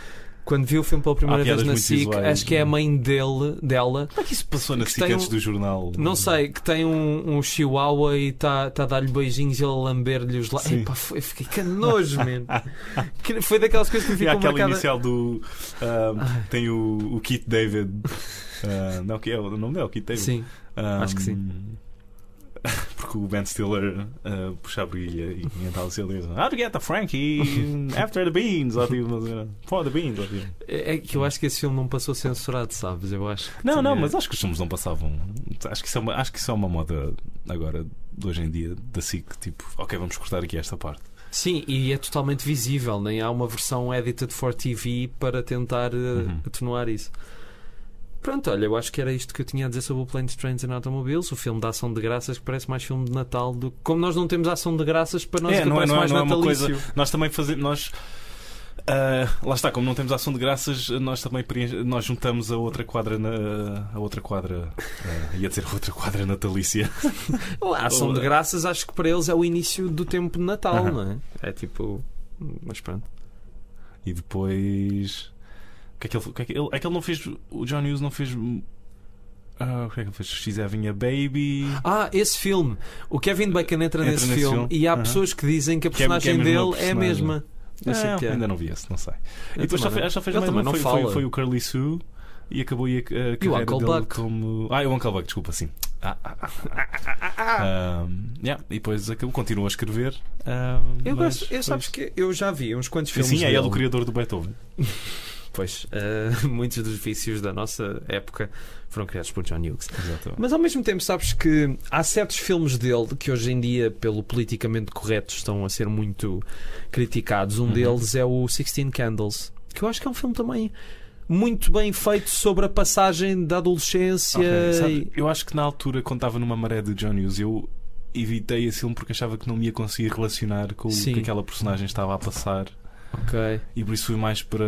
quando vi o filme pela primeira vez na SIC, visuais, acho que é a é? mãe dele, dela, Como é que isso passou na SIC antes um- do jornal? não sei, que tem um, um chihuahua e está tá a dar-lhe beijinhos e ele a lamber-lhe os lábios. Epá, foi, fiquei que nojo, man. Que Foi daquelas coisas que me E aquela marcadas. inicial do. Ai. tem o, o Keith David. ah, não, que é o nome dele, o Keith David. Sim, Ah, acho que sim. Porque o Ben Stiller ah, puxa a brilha e então assim ele diz: to get the Frankie after the beans? Ou tipo, for the beans. Ou tipo. é é que eu acho que esse filme não passou censurado, sabes? Eu acho que Não, não, tinha- mas acho que os filmes não passavam. Acho que, isso é uma, acho que isso é uma moda agora, de hoje em dia, da SIC. Tipo, ok, vamos cortar aqui esta parte. Sim, e é totalmente visível, nem há uma versão edited for TV para tentar eh, Uhum. atenuar isso. Pronto, olha, eu acho que era isto que eu tinha a dizer sobre o Planes, Trains and Automobiles, o filme da ação de graças que parece mais filme de Natal do que. Como nós não temos ação de graças, para nós É, aquilo não é- parece não é- mais não é uma natalício. coisa- Nós também fazemos. Nós, ah, lá está, como não temos ação de graças, nós também preenche- nós juntamos a outra quadra na. A outra quadra. ah, ia dizer a outra quadra natalícia. A ação de graças acho que para eles é o início do tempo de Natal, Aham. não é? É tipo. Mas pronto. E depois. O que é que ele, o que é que ele, é que ele não fez. O John Hughes não fez. ah, o que é que ele fez? She's Having a Baby. Ah, esse filme. O Kevin Bacon entra, Entra nesse, nesse filme, filme. e há pessoas que dizem que a Que é- que é personagem dele é a personagem. mesma. Eu sei Ah, que é. Ainda não vi esse, não sei. Eu e depois só também fez, só fez mais um, não foi, foi, foi o Curly Sue e acabou a, a carreira Uncle dele Buck. como. Ah, e o Uncle Buck, desculpa, sim. Ah, ah, ah, ah, ah. Um, yeah, e depois acabou, continua a escrever. um, Eu mas gosto, eu sabes que eu já vi uns quantos E filmes. Sim, é ele o criador do Beethoven. Pois, eh, muitos dos vícios da nossa época foram criados por John Hughes. Exatamente. Mas ao mesmo tempo, sabes que há certos filmes dele que hoje em dia, pelo politicamente correto, estão a ser muito criticados. Um Uhum. deles é o Sixteen Candles, que eu acho que é um filme também muito bem feito sobre a passagem da adolescência. Ok, sabe, eu acho que na altura, quando estava numa maré de John Hughes, eu evitei esse filme porque achava que não me ia conseguir relacionar com o Sim. que aquela personagem estava a passar Ok. e por isso fui mais para.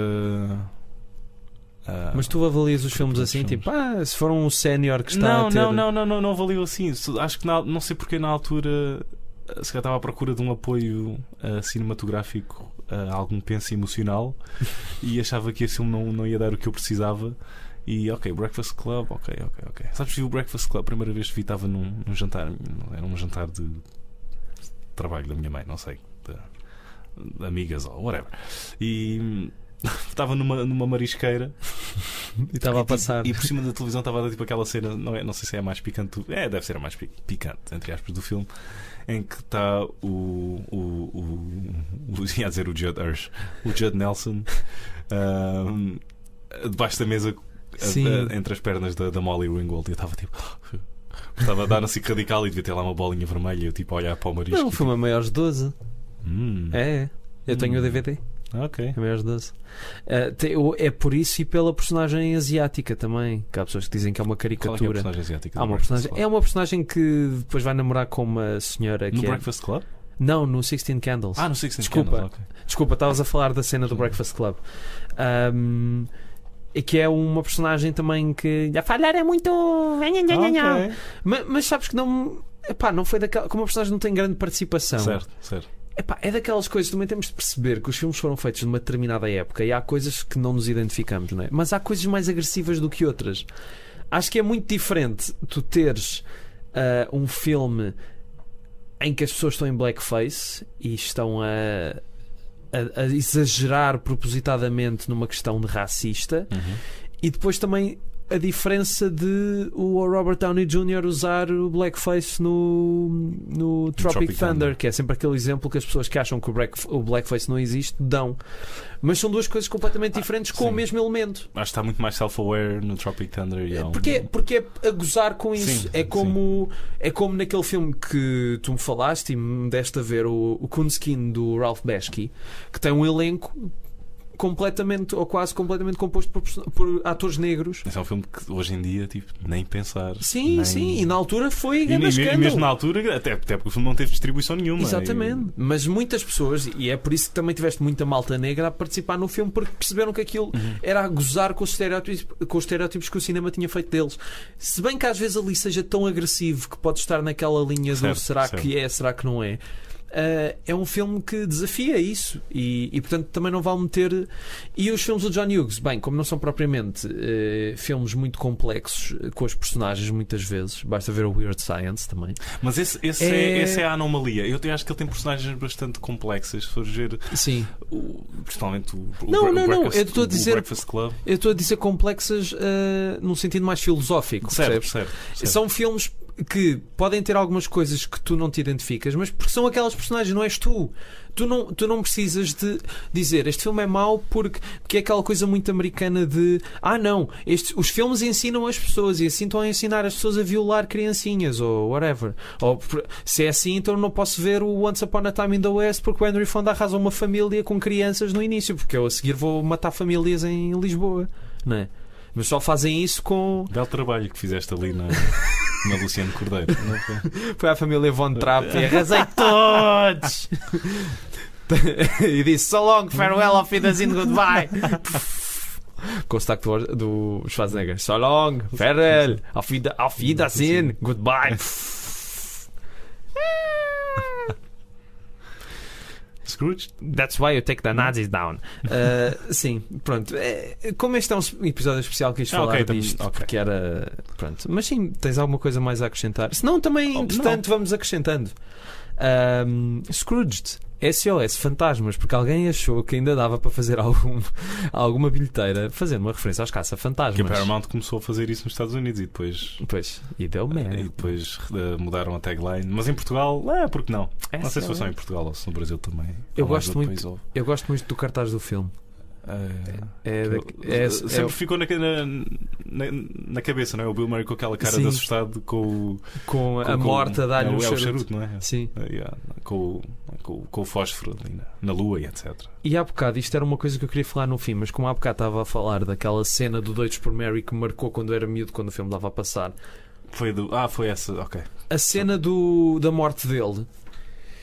Ah, Mas tu avalias os filmes assim, filmes. tipo, ah, se for um sénior que está não, a ter... não, não, não, não, não valeu assim. Acho que na- não sei porque na altura eh, se calhar estava à procura de um apoio eh, cinematográfico a algum penso emocional e achava que esse filme não, não ia dar o que eu precisava. E ok, Breakfast Club, ok, ok, ok. Sabes, vi o Breakfast Club a primeira vez que vi estava num, num jantar, era um jantar de trabalho da minha mãe, não sei, de, de amigas ou whatever. E estava numa, numa marisqueira E estava a passar. e por cima da televisão estava a dar tipo aquela cena, não, é, não sei se é a mais picante, do- é, deve ser a mais pi- picante, entre aspas, do filme, em que está o, o, o, o ia dizer o Judd Hirsch, o Judd Nelson, ahm, debaixo da mesa, a- a- entre as pernas da, da Molly Ringwald, e eu estava tipo. Estava a dar assim radical e devia ter lá uma bolinha vermelha. e Eu tipo a olhar para o marisco. Não, e, foi uma maiores de 12. tipo, hum, É, é. Eu tenho o Hum. DVD. Ok. É maiores de 12. Eh, tem- o- é por isso e pela personagem asiática também. Que há pessoas que dizem que é uma Qual é, que é a caricatura. personagem asiática? Há do uma Breakfast personagem, Club? é uma personagem que depois vai namorar com uma senhora No que é. Breakfast Club? Não, no Sixteen Candles. Ah, no Six Desculpa. Candles, ok. Desculpa, estavas a falar da cena do. Breakfast Club. Ahm, e que é uma personagem também que a falhar é muito. Mas, mas sabes que não. Epá, não foi daquela. Como a personagem não tem grande participação. Certo, certo. Epá, é daquelas coisas, também temos de perceber que os filmes foram feitos numa determinada época e há coisas que não nos identificamos, não é? Mas há coisas mais agressivas do que outras. Acho que é muito diferente tu teres ah, um filme em que as pessoas estão em blackface e estão a, a- a exagerar propositadamente numa questão de racista Uhum. e depois também a diferença de o Robert Downey Jr. usar o blackface no, no Tropic, Tropic Thunder, Thunder. que é sempre aquele exemplo que as pessoas que acham que o, black- o blackface não existe dão. Mas são duas coisas completamente diferentes com o mesmo elemento. Acho que está muito mais self-aware no Tropic Thunder. E um- Porque, porque é a gozar com isso. Sim, é, como, é como naquele filme que tu me falaste e me deste a ver, o, o Coonskin do Ralph Bashki, que tem um elenco completamente ou quase completamente composto por, por atores negros. Esse é um filme que hoje em dia, tipo, nem pensar. Sim, nem... sim, e na altura foi E, grande e- e mesmo na altura, até, até porque o filme não teve distribuição nenhuma. Exatamente. Mas muitas pessoas, e é por isso que também tiveste muita malta negra a participar no filme, porque perceberam que aquilo E- Uhum. era a gozar com os, estereótipos, com os estereótipos que o cinema tinha feito deles. Se bem que às vezes ali seja tão agressivo que pode estar naquela linha do Certo, será certo. que é, será que não é. Ah, é um filme que desafia isso e, e, portanto também não vai meter. E os filmes do John Hughes, bem, como não são propriamente eh, filmes muito complexos eh, com os personagens, muitas vezes, basta ver o Weird Science também. Mas esse, esse é... É- essa é a anomalia. Eu acho que ele tem personagens bastante complexas. Se ver, Sim, o, principalmente o, o, Não, o não, não, Breakfast, eu estou a dizer- Breakfast Club. eu estou a dizer complexas ah, num sentido mais filosófico, Certo, certo, certo. São filmes que podem ter algumas coisas que tu não te identificas, mas porque são aquelas personagens, não és tu. Tu não, tu não precisas de dizer este filme é mau porque, porque é aquela coisa muito americana de ah não, estes, os filmes ensinam as pessoas e assim estão a ensinar as pessoas a violar criancinhas ou whatever. Ou se é assim, então não posso ver o Once Upon a Time in the West porque o Henry Fonda arrasa uma família com crianças no início, porque eu a seguir vou matar famílias em Lisboa, não é? Mas só fazem isso com. Belo trabalho que fizeste ali na, na Luciano Cordeiro. Não foi? Foi à família Von Trapp e arrasei todos! e disse so long, farewell, auf Wiedersehen, goodbye! Com o sotaque do, do Schwarzenegger. So long, farewell, auf, Wieder, auf Wiedersehen, goodbye! Scrooge? That's why you take the Nazis down. Uh, sim, pronto. É, como este é um episódio especial, quis Ah, falar ok, tam- disto, ok. porque era. Pronto. Mas sim, tens alguma coisa mais a acrescentar? Se não, também, Oh, entretanto, vamos acrescentando. Um, Scrooged, SOS, fantasmas, porque alguém achou que ainda dava para fazer algum, alguma bilheteira fazendo uma referência aos Que a caça-fantasmas. Paramount começou a fazer isso nos Estados Unidos e depois. Pois, e deu E merda. depois eh, mudaram a tagline. Mas em Portugal, é, porque não? Não sei se foi só em Portugal ou se no Brasil também. Eu gosto muito-. Eu gosto muito do cartaz do filme. Eh, É, que- é- é- sempre ficou na, na, na- cabeça, não é? O Bill Murray com aquela cara Sim. de assustado com, com com a com- morta a dar-lhe é, o- é charuto. charuto, não é? Sim. Eh, yeah, com, o- com, com o fósforo ali na, na lua e etc. E há bocado, isto era uma coisa que eu queria falar no fim, mas como há bocado estava a falar daquela cena do Doidos por Mary que marcou quando era miúdo, quando o filme dava a passar, Foi do, ah, foi essa, ok. a cena do, da morte dele,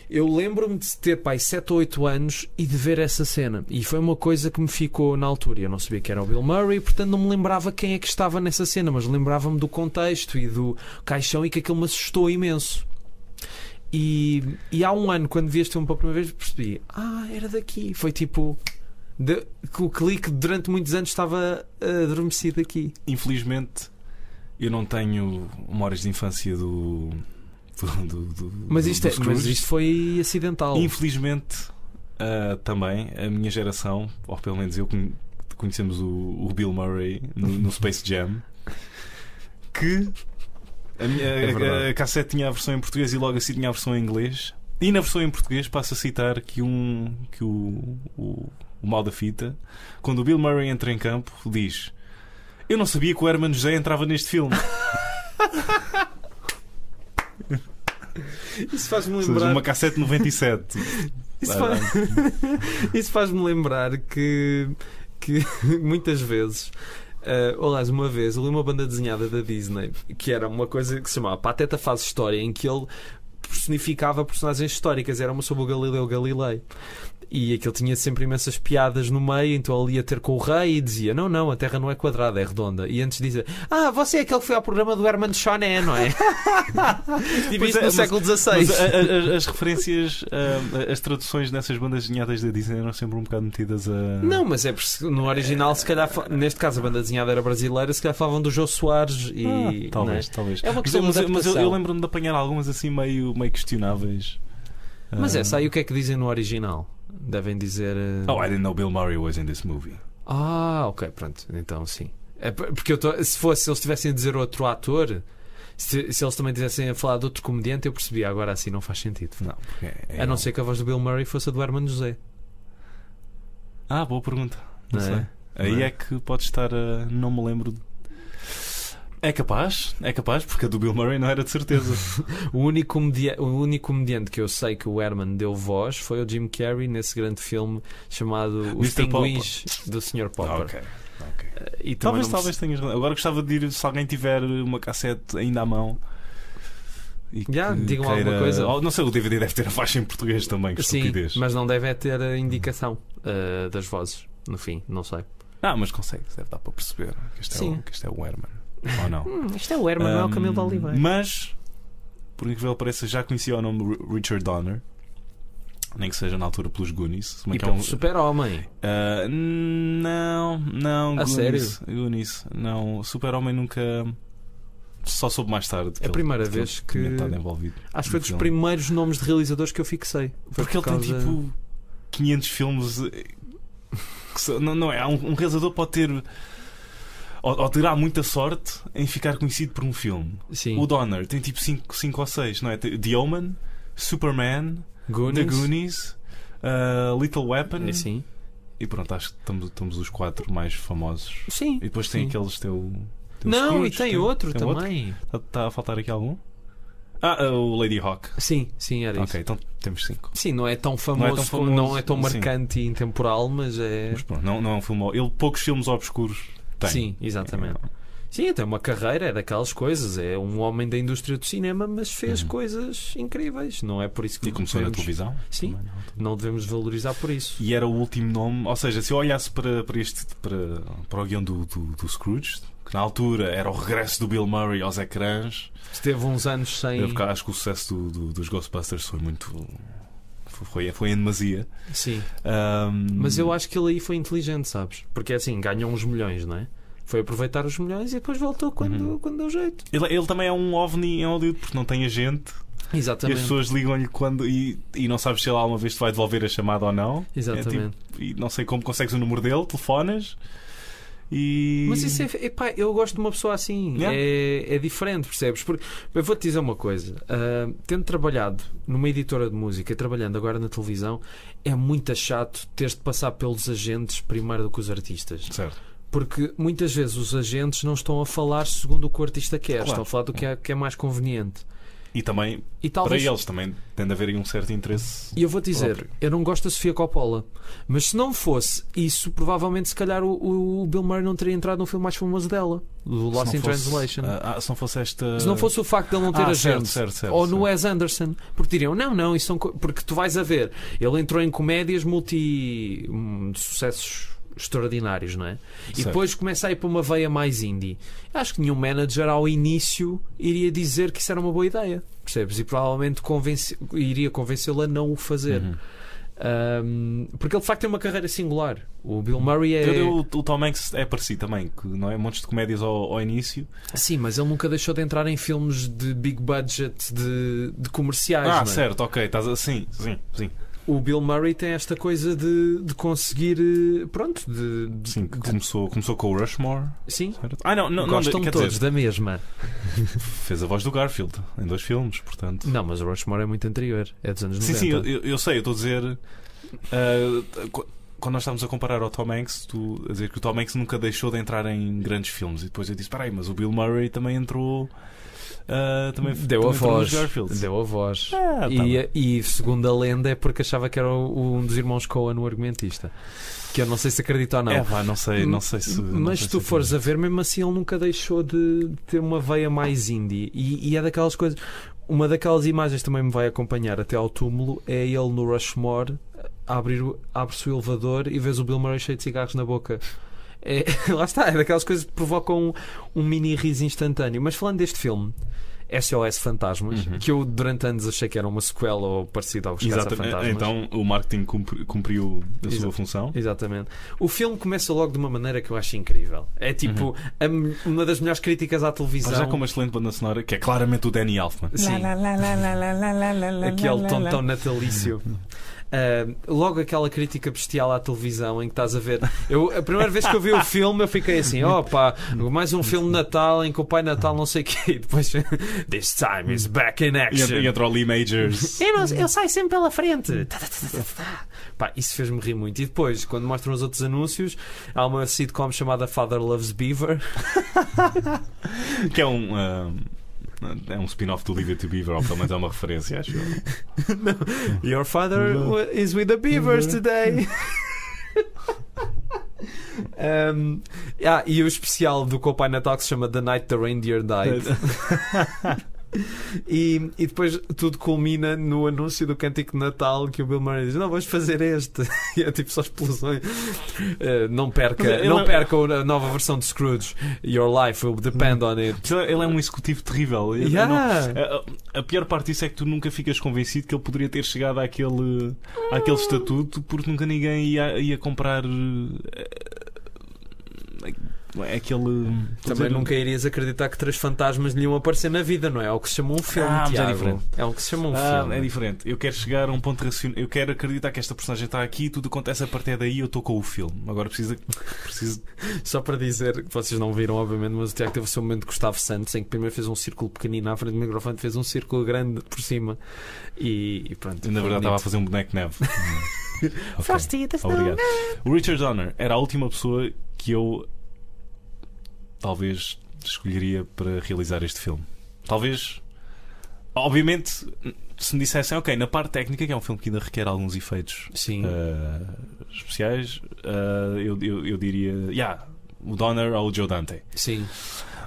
eu lembro-me de ter pai 7 ou 8 anos e de ver essa cena. E foi uma coisa que me ficou na altura. Eu não sabia que era o Bill Murray, portanto não me lembrava quem é que estava nessa cena, mas lembrava-me do contexto e do caixão e que aquilo me assustou imenso. E, e há um ano, quando vi este filme pela primeira vez, percebi: ah, era daqui. Foi tipo. de- o clique durante muitos anos estava eh, adormecido aqui. Infelizmente, eu não tenho memórias de infância do. Do, do, do Mas isto, é, mas isto foi acidental. Infelizmente, ah, também, a minha geração, ou pelo menos eu, conhe- conhecemos o, o Bill Murray no, no Space Jam, que a, minha, É a- a, cassete tinha a versão em português e logo assim tinha a versão em inglês. E na versão em português passo a citar que, um, que o, o, o mal da fita, quando o Bill Murray entra em campo, diz: Eu não sabia que o Herman José entrava neste filme. Isso faz-me seja, uma cassete 97. Isso, faz... Isso faz-me lembrar que, que muitas vezes. Uh, aliás, uma vez eu li uma banda desenhada da Disney que era uma coisa que se chamava Pateta Faz História, em que ele personificava personagens históricas. Era uma sobre o Galileu Galilei. E aquilo tinha sempre imensas piadas no meio, então ele ia ter com o rei e dizia: Não, não, a Terra não é quadrada, é redonda. E antes dizia: Ah, você é aquele que foi ao programa do Herman Choné, não é? Tive Pois isto é, no mas- século XVI. as referências, ah, as traduções nessas bandas desenhadas da Disney eram sempre um bocado metidas a. Não, mas é porque no original, se calhar, neste caso a banda desenhada era brasileira, se calhar falavam do Jô Soares e. Ah, talvez, não talvez. É uma Mas questão eu- mas, de mas eu, eu lembro-me de apanhar algumas assim meio, meio questionáveis. é? Mas Ah, essa aí o que é que dizem no original? Devem dizer. eh, Oh, I didn't know Bill Murray was in this movie. Ah, ok, pronto. Então sim. É porque eu tô- se fosse, se eles tivessem a dizer outro ator, se, se eles também tivessem a falar de outro comediante, eu percebia. Agora assim não faz sentido. Não, porque é- A não ser que a voz do Bill Murray fosse a do Herman José. Ah, boa pergunta. Não, Não sei. é? Aí Não é? é que pode estar a. Não me lembro. É capaz, é capaz, porque a do Bill Murray não era de certeza. O único, o único comediante que eu sei que o Herman deu voz foi o Jim Carrey nesse grande filme chamado Os Mr. Pinguins do Sr. Popper. Ah, ok. ok. E também Talvez, talvez tenhas razão. Agora gostava de ir, se alguém tiver uma cassete ainda à mão. E Já, digam alguma coisa. Não sei, o DVD deve ter a faixa em português também, que Sim, estupidez. mas não deve é ter a indicação uh, das vozes no fim, não sei. Ah, mas consegue, deve dar para perceber que este, é o, que este é o Herman. Ou não? Hum, isto é o Herman, não é o Camilo de Oliveira. Mas, por incrível que pareça, já conhecia o nome Richard Donner. Nem que seja na altura pelos Goonies. bem E que é pelo um- Super-Homem. Ah, não, não, A Goonies, Goonies, não, Super-Homem nunca. Só soube mais tarde. É a primeira vez que- envolvido. Acho que foi dos filme. primeiros nomes de realizadores que eu fixei. Foi Porque por ele tem causa- tipo 500 filmes. eh, que são- não, não é? Um, um realizador pode ter. Ou, ou terá muita sorte em ficar conhecido por um filme. Sim. O Donner tem tipo 5 ou 6, não é? The Omen, Superman, Goonies. The Goonies, uh, Little Weapon. É, sim. E pronto, acho que estamos, estamos os quatro mais famosos. Sim. E depois tem sim. aqueles teu. Não, e tem, outro tem também. Está a faltar aqui algum? Ah, o Lady Hawk. Sim, sim, era Ok, isso. então temos 5. Sim, não é tão famoso, Não é tão famoso, não é tão sim. marcante e intemporal, mas é. Mas pronto, não, não é um filme. Ele poucos filmes obscuros tem. Sim, exatamente. Sim, tem uma carreira, é daquelas coisas. É um homem da indústria do cinema, mas fez Uhum. coisas incríveis. Não é por isso que E começou na devemos- televisão. Sim. também, não? Não devemos valorizar por isso. E era o último nome, ou seja, se eu olhasse para, para, este, para, para o guião do, do, do Scrooge, que na altura era o regresso do Bill Murray aos ecrãs, Esteve uns anos sem. eu acho que o sucesso do, do- dos Ghostbusters foi muito. Foi, foi em demasia. Sim. Ahm, Mas eu acho que ele aí foi inteligente, sabes? Porque assim, ganhou uns milhões, não é? Foi aproveitar os milhões e depois voltou quando, Uhum. quando deu jeito. Ele, ele também é um ovni em Hollywood porque não tem agente e Exatamente. as pessoas ligam-lhe quando e, e não sabes se ele alguma vez te vai devolver a chamada ou não. É Exatamente. tipo- e não sei como consegues o número dele, telefonas e. Mas isso é. Epá, eu gosto de uma pessoa assim. Yeah. É, é diferente, percebes? Porque eu vou-te dizer uma coisa. ah, tendo trabalhado numa editora de música e trabalhando agora na televisão, é muito chato teres de passar pelos agentes primeiro do que os artistas. Certo. Porque muitas vezes os agentes não estão a falar segundo o que o artista quer, Claro. estão a falar do que é, que é mais conveniente. E também, E talvez. para eles, também tem de haver um certo interesse. E eu vou te dizer, próprio. eu não gosto da Sofia Coppola, mas se não fosse isso, provavelmente se calhar o, o Bill Murray não teria entrado no filme mais famoso dela, do Lost in fosse- Translation. Ah, se não fosse esta. Se não fosse o facto de ele não ter Ah, agente, certo, certo, certo, ou no. Wes Anderson, porque diriam, não, não, isso são co-" porque tu vais a ver, ele entrou em comédias multi hum, sucessos extraordinários, não é? E Certo. depois começa a ir para uma veia mais indie. Acho que nenhum manager ao início iria dizer que isso era uma boa ideia, percebes? E provavelmente convence- iria convencê-lo a não o fazer. Uhum. Um, porque ele de facto tem uma carreira singular. O Bill Murray é. Eu- eu- o Tom Hanks é parecido também, que não é montes de comédias ao, ao início. Sim, mas ele nunca deixou de entrar em filmes de big budget, de, de comerciais. ah, é? certo, ok, estás assim, sim, sim. O Bill Murray tem esta coisa de, de conseguir. eh, Pronto, de. de- Sim, de- começou, começou com o Rushmore. sim. certo? Ah, não, não, não Gostam todos dizer, da mesma. fez a voz do Garfield em dois filmes, portanto. Não, mas o Rushmore é muito anterior. É dos anos Sim, 90. sim, eu, eu- eu sei, eu estou a dizer. qu- quando nós estávamos a comparar ao Tom Hanks, tu a dizer que o Tom Hanks nunca deixou de entrar em grandes filmes. E depois eu disse: peraí, mas o Bill Murray também entrou. Ah, também Deu também a voz. Deu a voz. Ah, tá e, e segundo a lenda é porque achava que era o- um dos irmãos Coen o argumentista. Que eu não sei se acredito ou não. É, pá, não sei, não sei se. não Mas sei se tu fores a ver, mesmo assim ele nunca deixou de ter uma veia mais indie. E, e é daquelas coisas. Uma daquelas imagens que também me vai acompanhar até ao túmulo é ele no Rushmore abrir, abre-se o elevador e vês o Bill Murray cheio de cigarros na boca. É, lá está, é daquelas coisas que provocam um, um mini riso instantâneo. Mas falando deste filme, SOS Fantasmas, Uhum. que eu durante anos achei que era uma sequela ou parecida aos Exatamente. Caça-Fantasmas. Então o marketing cumpri- cumpriu a sua Exato. função. Exatamente. O filme começa logo de uma maneira que eu acho incrível. É tipo a me- uma das melhores críticas à televisão. Mas já com uma excelente banda sonora, que é claramente o Danny Elfman. Sim, aquele tom tão natalício. Ah, logo aquela crítica bestial à televisão em que estás a ver. Eu, a primeira vez que eu vi o filme, eu fiquei assim: opa, mais um filme de Natal em que o Pai Natal não sei o quê. E depois, This time is back in action. e entra o Lee Majors. Eu, não- eu saio sempre pela frente. Tá, tá, tá. Pá, isso fez-me rir muito. E depois, quando mostram os outros anúncios, há uma sitcom chamada Father Loves Beaver. que é um. ah, é um spin-off do Leave It to Beaver, ou pelo menos é uma referência, acho eu. Your father is with the beavers today. Um, ah, e o especial do Copai Natal que se chama The Night the Reindeer Died. e, e depois tudo culmina no anúncio do cântico de Natal que o Bill Murray diz: Não, vamos fazer este. E é tipo só explosões. Uh, não perca, ele não é- perca a nova versão de Scrooge. Your life will depend on it. Ele é um executivo terrível. Yeah. não- a, a pior parte disso é que tu nunca ficas convencido que ele poderia ter chegado àquele, àquele estatuto porque nunca ninguém ia, ia comprar. Eh, aquele. Também dizer, nunca irias acreditar que três fantasmas lhe iam aparecer na vida, não é? É o que se chama um filme, Ah, mas é diferente. É o que se chama um Ah, filme. é diferente. Eu quero chegar a um ponto racional. Eu quero acreditar que esta personagem está aqui e tudo acontece a partir daí. Eu estou com o filme. Agora precisa, preciso. Só para dizer que vocês não viram, obviamente, mas o Tiago teve o seu momento de Gustavo Santos em que primeiro fez um círculo pequenino à frente do microfone, fez um círculo grande por cima e, e pronto. Eu, na verdade, estava a fazer um boneco de neve. Ok. Frosty the Obrigado. O Richard Donner era a última pessoa que eu talvez escolheria para realizar este filme. Talvez. Obviamente, se me dissessem, ok, na parte técnica, que é um filme que ainda requer alguns efeitos eh, especiais, eh, eu, eu, eu diria, yeah, o Donner ou o Joe Dante. Sim.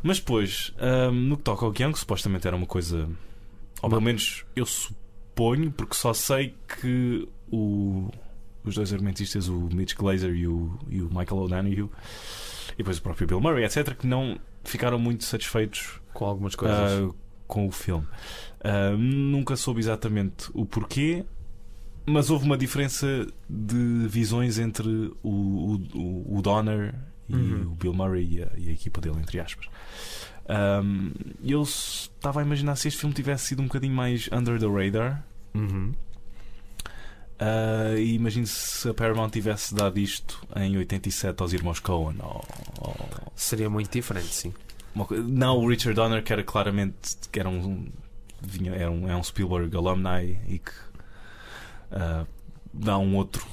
Mas depois, ahm, no que toca ao guião, que supostamente era uma coisa. Ou pelo menos eu suponho, porque só sei que o- os dois argumentistas, o Mitch Glazer e o, e o Michael O'Donoghue, e depois o próprio Bill Murray, etc., que não ficaram muito satisfeitos Com algumas coisas. ah, com o filme. Ah, nunca soube exatamente o porquê, mas houve uma diferença de visões entre o, o, o- Donner e Uhum. o Bill Murray e a, e a equipa dele, entre aspas. Ahm, eu s- estava a imaginar se este filme tivesse sido um bocadinho mais under the radar. Uhum. Ah, e imagino se a Paramount tivesse dado isto em 87 aos irmãos Coen. Ou, ou- Seria muito diferente, sim. não, o Richard Donner, que era claramente que era um, vinha, era um, é um Spielberg alumni e que ah, dá um outro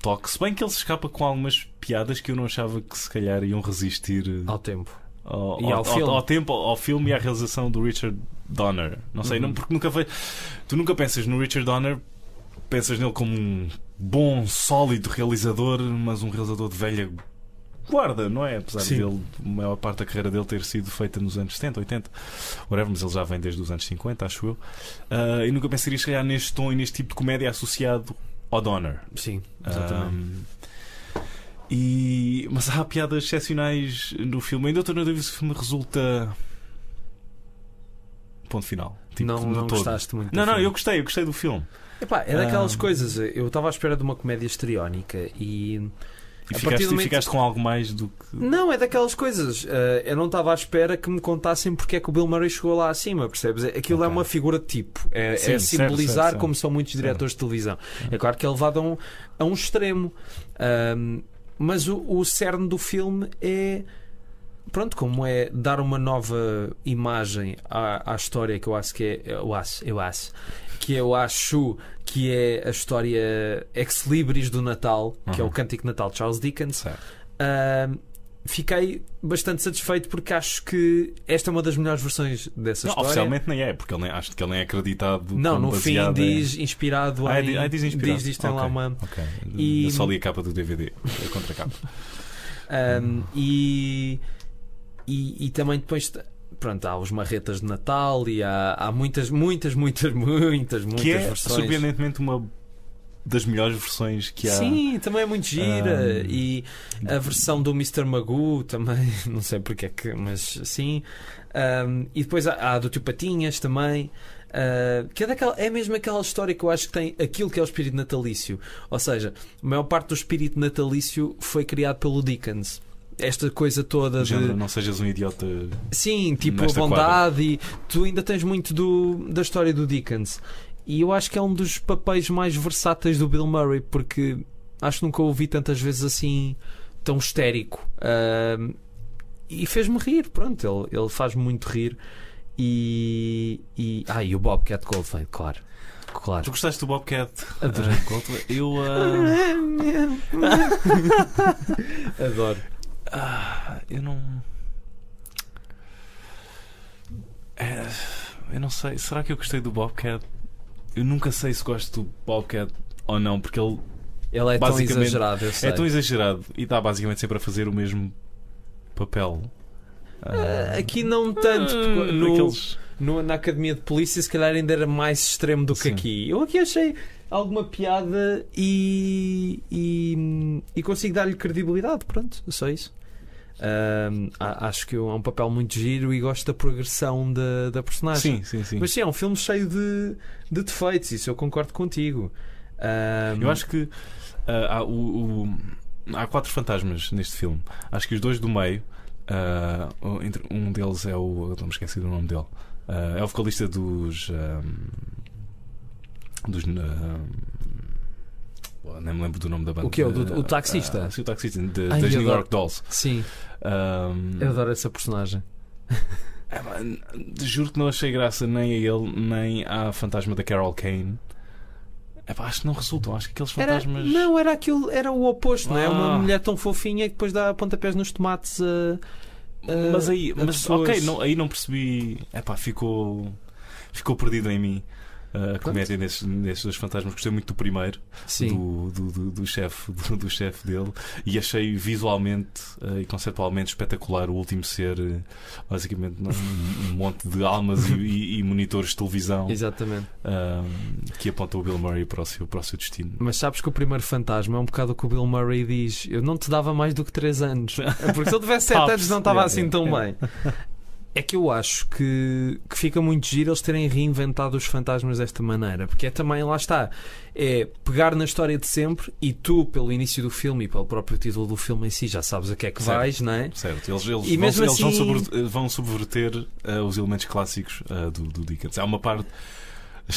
toque. Se bem que ele se escapa com algumas piadas que eu não achava que se calhar iam resistir Ao tempo. ao, E ao filme. tempo, ao filme e à realização do Richard Donner. Não sei, Uhum. não, porque nunca foi. Tu nunca pensas no Richard Donner, pensas nele como um bom, sólido realizador, mas um realizador de velha guarda, não é? Apesar Sim. dele, a maior parte da carreira dele ter sido feita nos anos 70, 80, whatever, mas ele já vem desde os anos 50, acho eu. Ah, e nunca pensaria, se calhar, neste tom e neste tipo de comédia associado ao Donner. Sim, exatamente. Um, e, mas há piadas excepcionais no filme. Ainda estou na dúvida se o filme resulta. Ponto final. Tipo, não não todo. gostaste muito. Não, não, filme. eu gostei, eu gostei do filme. Epá, é daquelas Ah. coisas. Eu estava à espera de uma comédia histriónica e. E ficaste, momento- ficaste com algo mais do que. Não, é daquelas coisas. eh, eu não estava à espera que me contassem porque é que o Bill Murray chegou lá acima, percebes? Aquilo é Ok. uma figura de tipo. É, Sim, é certo, simbolizar certo, certo. como são muitos diretores de televisão. É claro que é levado a um, a um extremo. Ahm, mas o, o cerne do filme é. Pronto, como é dar uma nova imagem à, à história que eu acho que é. Eu acho, eu acho. Que eu acho que é a história ex libris do Natal, que é o Uhum. Cântico de Natal de Charles Dickens. Ahm, fiquei bastante satisfeito porque acho que esta é uma das melhores versões dessa Não, história. oficialmente nem é, porque ele nem, acho que ele nem é acreditado. Não, no fim em- diz inspirado Ah, em. di- ah, diz inspirado. diz, diz, tem lá uma. Ok. E- Eu só li a capa do DVD, a contracapa. ahm, e, e, e também depois. Pronto, há os marretas de Natal e há, há muitas, muitas, muitas, muitas, muitas que é versões. surpreendentemente uma das melhores versões que há. Sim, também é muito gira. Ahm, E a versão do Mr. Magoo também, não sei porque é que, mas sim. Ahm, e depois há, há a do Tio Patinhas também. ah, que é, daquela, é mesmo aquela história que eu acho que tem aquilo que é o espírito natalício. Ou seja, a maior parte do espírito natalício foi criado pelo Dickens. Esta coisa toda de. não sejas um idiota. Sim, tipo a bondade e tu ainda tens muito do, da história do Dickens. E eu acho que é um dos papéis mais versáteis do Bill Murray, porque acho que nunca o ouvi tantas vezes assim tão histérico. Ahm, e fez-me rir, pronto, ele, ele faz-me muito rir. E, e. Ah, e o Bobcat Goldthwait, claro. Claro. Tu gostaste do Bobcat? Adorei. Ah, eu. ah, Adoro. Ah, eu não. É, eu não sei. Será que eu gostei do Bobcat? Eu nunca sei se gosto do Bobcat ou não, porque ele Ele é tão exagerado, eu sei. é tão exagerado e está basicamente sempre a fazer o mesmo papel. Ah, aqui não tanto. Ah, porque no, daqueles- no- na academia de polícia, se calhar ainda era mais extremo do que Sim. aqui. Eu aqui achei alguma piada e, e, e consigo dar-lhe credibilidade. Pronto, só isso. A- acho que é um papel muito giro e gosto da progressão da, da personagem. Sim, sim, sim. Mas sim, é um filme cheio de, de defeitos, isso eu concordo contigo. Ahm, Eu acho que ah, há, o- o- há quatro fantasmas neste filme. Acho que os dois do meio, entre- um deles é o. eu Não me esqueci do nome dele. Ah, é o vocalista dos. ahm, dos. Nem me lembro do nome da banda. O quê? O do- o taxista? Ah, sim, o taxista. de- Ai, das New adoro. York Dolls. Sim, Ahm, eu adoro essa personagem. é, juro que não achei graça nem a ele, nem à fantasma da Carol Kane. É, pá, acho que não resultam. Acho que aqueles Era, fantasmas. não, era aquilo, era o oposto, não é? Uma Ah. mulher tão fofinha que depois dá pontapés nos tomates a. a- Mas aí, mas, pessoas. ok, não, aí não percebi. É pá, ficou, ficou perdido em mim. A comédia nesses, nesses dois fantasmas. Gostei muito do primeiro, do, do, do, do chefe do, do chefe dele, e achei visualmente eh, e conceptualmente espetacular o último ser eh, basicamente um, um monte de almas e, e- e monitores de televisão Exatamente. ahm, que apontam o Bill Murray para o seu, para o seu destino. Mas sabes que o primeiro fantasma é um bocado o que o Bill Murray diz: Eu não te dava mais do que 3 anos. Porque se ele tivesse 7 Tops. anos não estava assim tão bem. É que eu acho que, que fica muito giro eles terem reinventado os fantasmas desta maneira. Porque é também, lá está, é pegar na história de sempre e tu, pelo início do filme e pelo próprio título do filme em si, já sabes a que é que Certo. vais, não é? Certo, eles, eles, E vão, mesmo eles vão, assim- sobre- vão subverter eh, os elementos clássicos eh, do, do Dickens. Há uma parte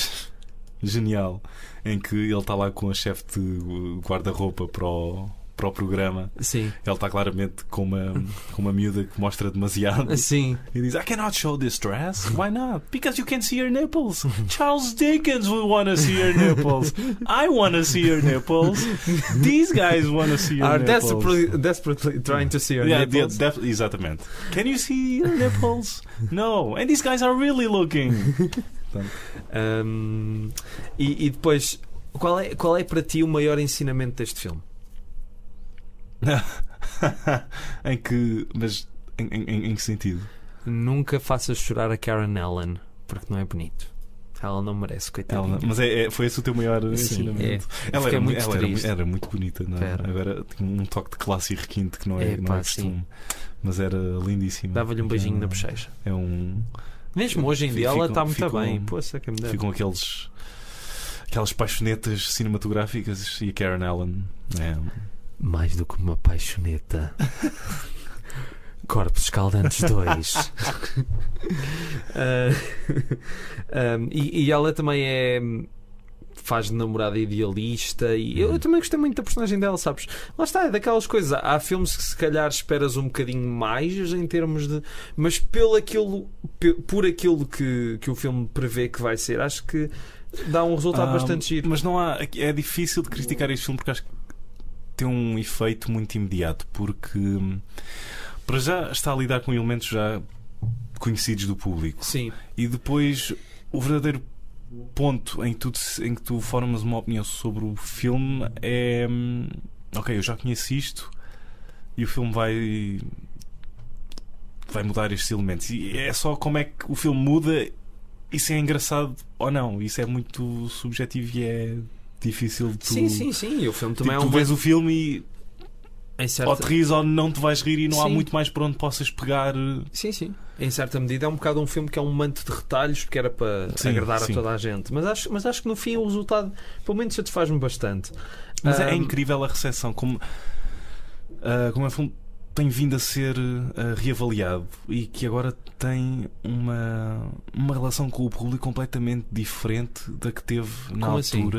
genial em que ele está lá com a chefe de guarda-roupa para o, para o programa. Sim. Ele está claramente com uma, com uma miúda que mostra demasiado Sim. e diz: I cannot show this dress. Why not? Because you can see her nipples. Charles Dickens would want to see her nipples. I want to see her nipples. These guys want to see her Are nipples. desperately, desperately trying to see your Yeah, nipples. yeah, exatamente. Can you see your nipples? no. And these guys are really looking. Um, e, e depois, qual é, qual é para ti o maior ensinamento deste filme? em que. Mas em, em- em- que sentido? Nunca faças chorar a Karen Allen, porque não é bonito. Ela não merece, coitadinha. Ela, mas é, é- foi esse o teu maior Sim, ensinamento. é. Ela, era, mu- muito ela era, era muito bonita, não é? Era. Agora tinha um toque de classe e requinte que não é, É, não pá, é costume. Mas era lindíssima. Dava-lhe um beijinho é, na bochecha. É um. Mesmo hoje em dia, ela está muito ficam- bem. Poxa, que me dera. Ficam aqueles. Aquelas paixonetas cinematográficas e a Karen Allen é Mais do que uma paixoneta. Corpos Escaldantes 2. Ah, um, e, e ela também é. Faz de namorada idealista e eu, Uhum. também gostei muito da personagem dela, sabes? Lá está, é daquelas coisas. Há filmes que se calhar esperas um bocadinho mais em termos de. Mas pelo aquilo, por aquilo que, que o filme prevê que vai ser, acho que dá um resultado Ah, bastante giro. Mas não há. É difícil de criticar este filme porque acho que tem um efeito muito imediato. Porque hum, para já está a lidar com elementos já conhecidos do público. Sim, E depois o verdadeiro ponto em que tu, em que tu formas uma opinião sobre o filme é. hum, Ok, eu já conheço isto e o filme vai. vai mudar estes elementos. E é só como é que o filme muda e se é engraçado ou não. Isso é muito subjetivo e é difícil de tu. sim, sim, sim. O filme Tipo, também é tu um vês o filme e Em certa... ou te rires ou não te vais rir e não há Sim. muito mais para onde possas pegar. Sim, sim. Em certa medida é um bocado um filme que é um manto de retalhos porque era para Sim, agradar sim. a toda a gente. Mas acho, mas acho que no fim o resultado, pelo menos, satisfaz-me bastante. Mas é Ahm, incrível a recepção, como, ah, como é um filme tem vindo a ser ah, reavaliado e que agora tem uma, uma relação com o público completamente diferente da que teve na Como assim?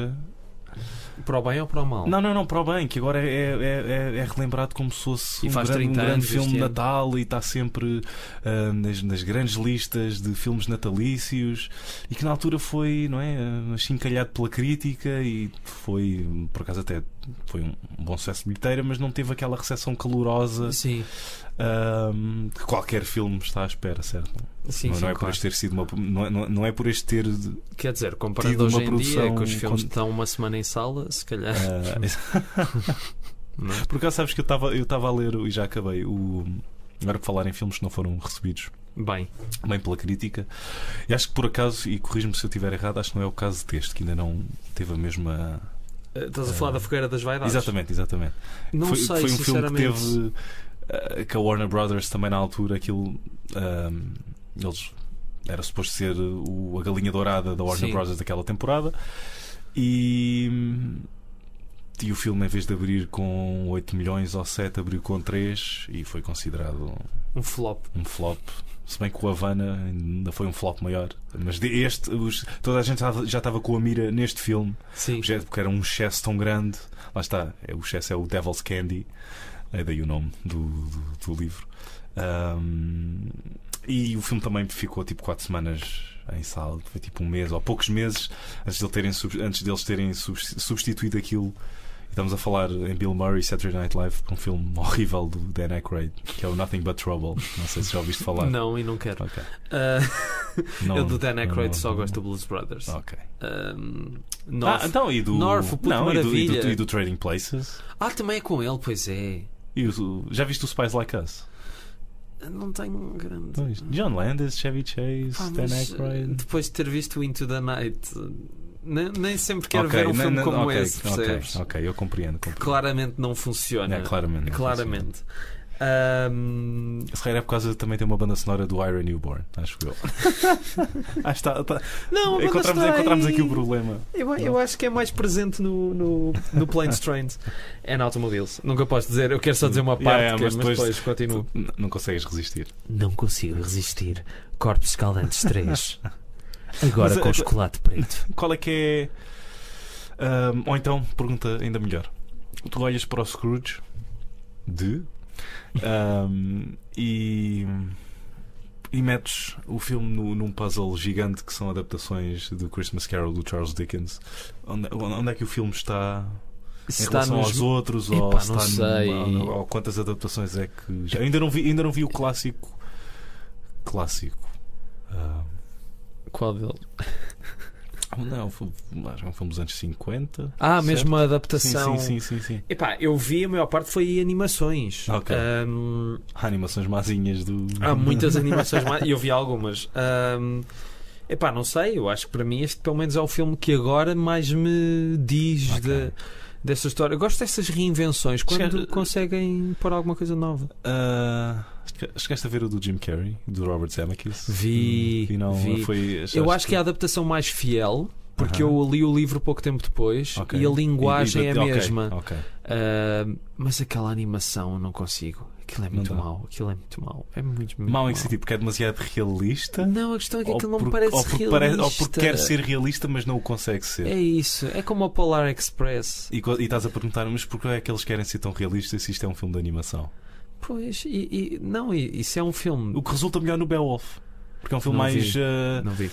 Para o bem ou para o mal? Não, não, não, para o bem, que agora é, é, é- é relembrado como se fosse E um, faz grande, um 30 grande anos filme de. Natal e está sempre ah, nas, nas grandes listas de filmes natalícios e que na altura foi, não é, ah, chincalhado pela crítica e foi, por acaso até foi um bom sucesso de bilheteira, mas não teve aquela recepção calorosa ah, que qualquer filme está à espera, certo? sim, não, sim, não é por claro. este ter sido uma, não, é- não, é por este ter Quer dizer, comparando hoje uma em dia, que os filmes com- estão uma semana em sala, se calhar. é? Por acaso sabes que eu estava eu estava a ler e já acabei o. Agora por falar em filmes que não foram recebidos Bem, bem pela crítica, e acho que por acaso, e corrijo-me se eu estiver errado, acho que não é o caso deste, que ainda não teve a mesma. Eh, estás a falar da Fogueira das Vaidades? Exatamente, exatamente. Não foi, sei, foi um filme que teve. ah, que a Warner Brothers também na altura, aquilo. ah, eles. Era suposto ser o, a galinha dourada da Warner Sim. Brothers daquela temporada. E. E o filme, em vez de abrir com 8 milhões ou 7, abriu com 3 e foi considerado Um flop. um flop. Se bem que o Havana ainda foi um flop maior. Mas este, os- toda a gente já, estava com a mira neste filme, Sim. porque era um excesso tão grande. Lá está, é, o excesso é o Devil's Candy, é daí o nome do, do, do livro. Ahm, e o filme também ficou tipo 4 semanas em sala, foi tipo um mês ou poucos meses antes, de terem, antes deles terem sub- substituído aquilo. Estamos a falar em Bill Murray, Saturday Night Live, para um filme horrível do Dan Aykroyd, que é o Nothing But Trouble. Não sei se já ouviste falar. Não, e não quero. Ok. Ah, Não- Eu do Dan Aykroyd não- só gosto do Blues Brothers. Ok. Um, Ah, North. então e do. North, o Puto não, e do, e, do, e do Trading Places. Ah, também é com ele, pois é. E o, já viste o Spies Like Us? Não tenho grande. Pois. John Landis, Chevy Chase, Pá, Dan Aykroyd. depois de ter visto o Into the Night, nem, nem sempre quero Ok, ver um não- filme não- como ok, esse, percebes? Ok, ok, eu compreendo. compreendo. Claramente não funciona. É, claramente. não Claramente. Funciona. Se calhar é por causa de também ter uma banda sonora do Ira Newborn, acho eu. acho que está, está- não, encontramos, sonora encontramos aí- aqui o problema. Eu, eu acho que é mais presente no, no, no Planes, Trains and Automobiles. Nunca posso dizer, eu quero só dizer uma Yeah, parte, yeah, que- mas mas depois- depois continuo. Não consegues resistir. Não consigo resistir. Corpos escaldantes 3. Agora Mas, com eh, chocolate preto. Qual é que é. ou então, pergunta ainda melhor. Tu olhas para o Scrooge de. ahm, e. E metes o filme no- num puzzle gigante que são adaptações do Christmas Carol do Charles Dickens. Onde, onde é que o filme está em relação aos outros? ou, Epá, se não está sei. numa- ou quantas adaptações é que. Já, ainda, não vi, ainda não vi o clássico. Clássico. Qual deles? não, um filme dos anos 50. Ah, certo? mesmo a Sim, adaptação. sim, sim, sim, sim. Epá, eu vi, a maior parte foi animações. Ok. Ahm, Há animações mazinhas do. há muitas animações. E eu vi algumas. Ahm, epá, não sei. Eu acho que para mim este pelo menos é o filme que agora mais me diz Ok. de- dessa história. Eu gosto dessas reinvenções quando conseguem pôr alguma coisa nova. Ah, chegaste a ver o do Jim Carrey, do Robert Zemeckis? Vi, E não vi. foi. Eu acho que é a adaptação mais fiel. Porque eu li o livro pouco tempo depois Ok. e a linguagem E- e- é a ok, mesma. ok. Ah, mas aquela animação eu não consigo. Aquilo é muito Não mau. Aquilo é muito mau. É muito, muito Mau em que sentido? Porque é demasiado realista? Não, a questão é que aquilo não me parece ou realista. parece- ou porque quer ser realista, mas não o consegue ser. É isso. É como o Polar Express. E, e estás a perguntar, mas porquê é que eles querem ser tão realistas se isto é um filme de animação? Pois, e, e- não, e- isso é um filme. O que resulta melhor no Beowulf. Porque é um filme Não mais. vi. ah, Não vi.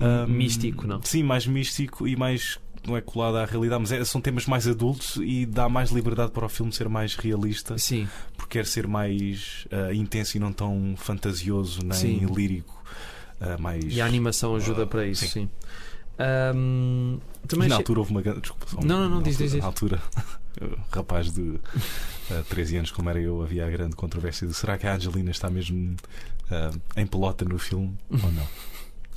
ah, Místico, não. Sim, mais místico e mais. Não é colado à realidade, mas é- são temas mais adultos e dá mais liberdade para o filme ser mais realista, Sim, porque quer ser mais ah, intenso e não tão fantasioso nem Sim. lírico. ah, mais... e a animação ajuda Ah, para isso, sim. sim. E também na achei- altura houve uma grande. Desculpa, só Não, não, não, diz, altura, diz, diz. Na altura, rapaz de ah, 13 anos, como era eu, havia a grande controvérsia de será que a Angelina está mesmo ah, em pelota no filme ou não?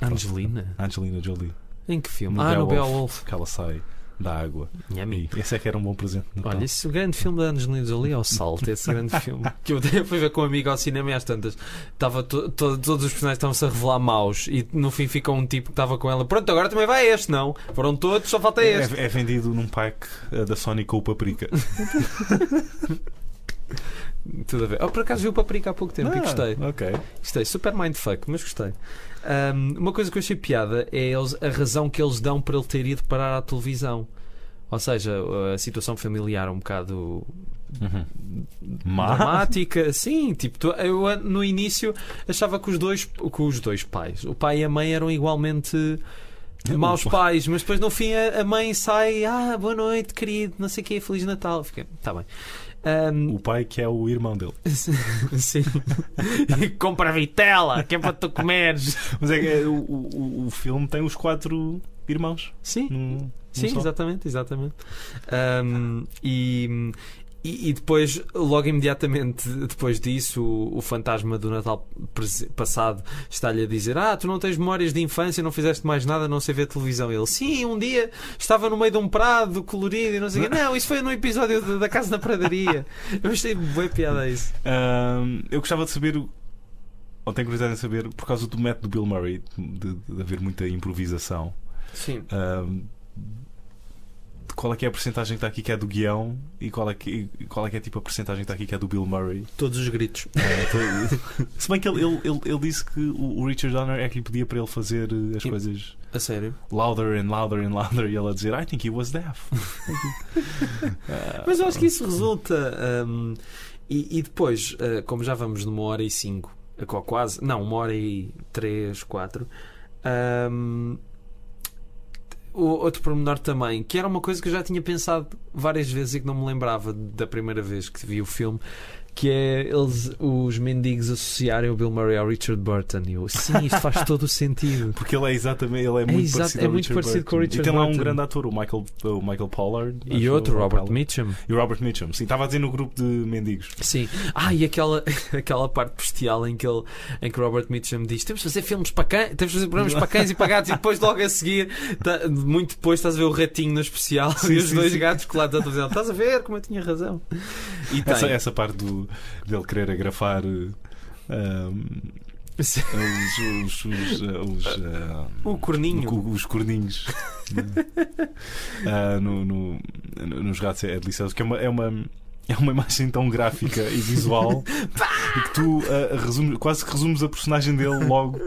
Angelina? Angelina Jolie, Em que filme? No ah, no Beowulf. Beowulf. que ela sai da água. Nhami. E esse é que era um bom presente. Olha, esse grande filme da Angelina Jolie é o Salto, esse grande filme. Que eu fui ver com um amigo ao cinema e às tantas. Estava to- to- todos os personagens estavam-se a revelar maus e no fim fica um tipo que estava com ela. Pronto, agora também vai este, não? Foram todos, só falta este. É, é vendido num pack ah, da Sony com o paprika. Tudo a ver. Oh, por acaso vi o Paprika há pouco tempo e Ah, gostei. Ok. Gostei, super mindfuck, mas gostei. Ahm, uma coisa que eu achei piada é eles, a razão que eles dão para ele ter ido parar à televisão. Ou seja, a situação familiar um bocado Uhum. Má? dramática. Sim, tipo, eu no início achava que os dois, que os dois pais, o pai e a mãe, eram igualmente maus pais, mas depois no fim a, a mãe sai, ah, boa noite, querido, não sei o que, Feliz Natal. Fiquei, tá bem. Ahm, O pai que é o irmão dele. Sim. E compra vitela, que é para tu comeres. Mas é que é, o, o, o filme tem os quatro irmãos. Sim, num- num sim, só. exatamente, exatamente. Ahm, e, e, e depois, logo imediatamente depois disso, o, o fantasma do Natal passado está-lhe a dizer: Ah, tu não tens memórias de infância, não fizeste mais nada, não sei ver televisão. Ele, sim, um dia estava no meio de um prado colorido e não sei o quê. Não, isso foi no episódio da- da Casa da Pradaria. Eu achei bem piada isso. Ahm, eu gostava de saber, o- ou tenho curiosidade em saber, por causa do método Bill Murray, de, de haver muita improvisação, Sim. de qual é que é a porcentagem que está aqui que é do guião e qual é que, e qual é, que é tipo a porcentagem que está aqui que é do Bill Murray. Todos os gritos. Todo- Se bem que ele, ele, ele, ele disse que o, Richard Donner é que lhe pedia para ele fazer eh, as Sim. coisas A sério. louder and louder and louder e ele a dizer I think he was deaf. Mas eu acho que isso resulta. hum, e, e depois, ah, como já vamos numa hora e cinco, qu- quase, não, uma hora e três, quatro. o outro pormenor também, que era uma coisa que eu já tinha pensado várias vezes e que não me lembrava da primeira vez que vi o filme, que é eles, os mendigos associarem o Bill Murray ao Richard Burton. E eu, sim, isto faz todo o sentido. Porque ele é exatamente, ele é muito exato, parecido, é muito Richard parecido com o Burton. Richard E tem lá um Burton. grande ator, o Michael, o Michael Pollard. E outro, Robert Pollard. Mitchum. E o Robert Mitchum. Sim, estava a dizer no grupo de mendigos. Sim. Ah, e aquela, aquela parte bestial em que, ele, em que o Robert Mitchum diz: temos de fazer filmes para cães, temos de fazer programas para cães e para gatos, e depois logo a seguir, tá- muito depois, estás a ver o ratinho no especial Sim, e os sim, dois sim. gatos colados à televisão. Estás a ver como eu tinha razão. E tem. Essa, essa parte do, dele querer agrafar eh, um, os, os, os, eh, os, eh, O corninho. os corninhos no, no- no- nos gatos é delicioso, que é uma, é uma, é uma imagem tão gráfica e visual e que tu ah, resumes- quase que resumes a personagem dele logo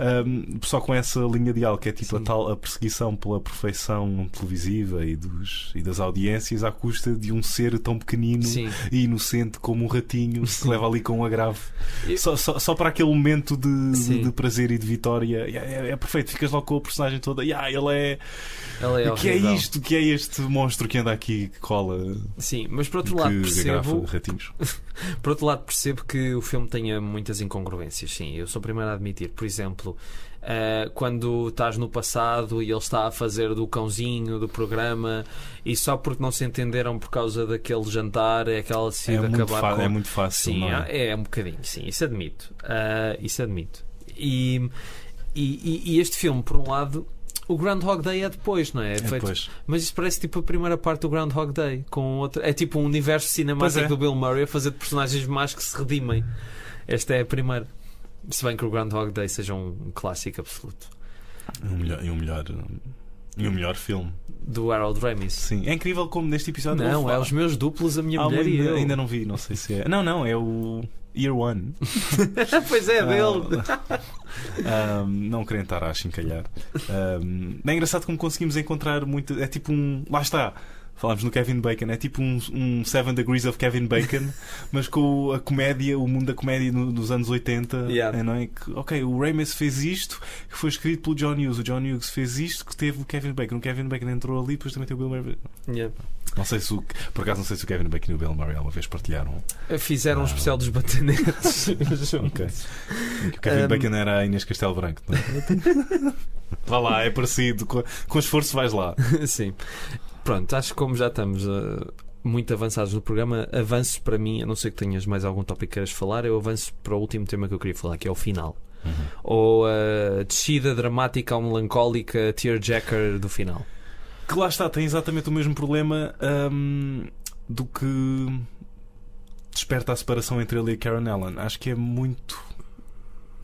ah, só com essa linha de algo que é tipo a Sim. tal a perseguição pela perfeição televisiva e, dos, e das audiências à custa de um ser tão pequenino Sim. e inocente como um ratinho que se leva ali com um agravo E- só, só, só para aquele momento de, de, Sim. de prazer e de vitória é, é- é perfeito, ficas logo com a personagem toda yeah, ele é Ela é o que é isto? O que é este monstro que anda aqui que cola Sim, mas por outro que lado percebo, ratinhos? por outro lado percebo que o filme tenha muitas incongruências. Sim, eu sou o primeiro a admitir. Por exemplo, ah, quando estás no passado e ele está a fazer do cãozinho do programa e só porque não se entenderam por causa daquele jantar é aquela É decide muito, acabar fa- com é muito fácil. Sim, é? é? é um bocadinho, sim, isso admito. Ah, isso admito. E, e- e este filme, por um lado, o Groundhog Day é depois, não é? É É depois. Mas isso parece tipo a primeira parte do Groundhog Day, com outra. É tipo um universo cinemático é. do Bill Murray a fazer de personagens más que se redimem. Esta é a primeira. Se bem que o Groundhog Day seja um clássico absoluto. E um melhor, e um melhor, e um melhor filme. Do Harold Ramis. Sim. É incrível como neste episódio. Não, é os meus duplos, a minha Ah, mulher e eu. ainda não vi, não sei se é. Não, não, é o Year One. pois é, dele. Ah, não querem estar a achincalhar. Ah, é engraçado como conseguimos encontrar muito. É tipo um. Lá está. Falámos no Kevin Bacon, é tipo um, um Seven Degrees of Kevin Bacon, mas com a comédia, o mundo da comédia dos anos 80. Yeah. É, não é? Que, ok, o Ramis fez isto, que foi escrito pelo John Hughes. O John Hughes fez isto, que teve o Kevin Bacon. O Kevin Bacon entrou ali, depois também tem o Bill Murray. Yeah. Não sei se o, por acaso, não sei se o Kevin Bacon e o Bill Murray alguma vez partilharam. Fizeram um Ah. especial dos batanetes. Ok. Que o Kevin Um, Bacon era a Inês Castelo Branco. não é? Vá lá, é parecido. Com, com esforço vais lá. Sim. Pronto, acho que como já estamos ah, muito avançados no programa, avanço para mim, a não ser que tenhas mais algum tópico que queiras falar, eu avanço para o último tema que eu queria falar, que é o final. Ou a descida dramática ou melancólica tearjacker do final. Que lá está, tem exatamente o mesmo problema hum, do que desperta a separação entre ele e a Karen Allen. Acho que é muito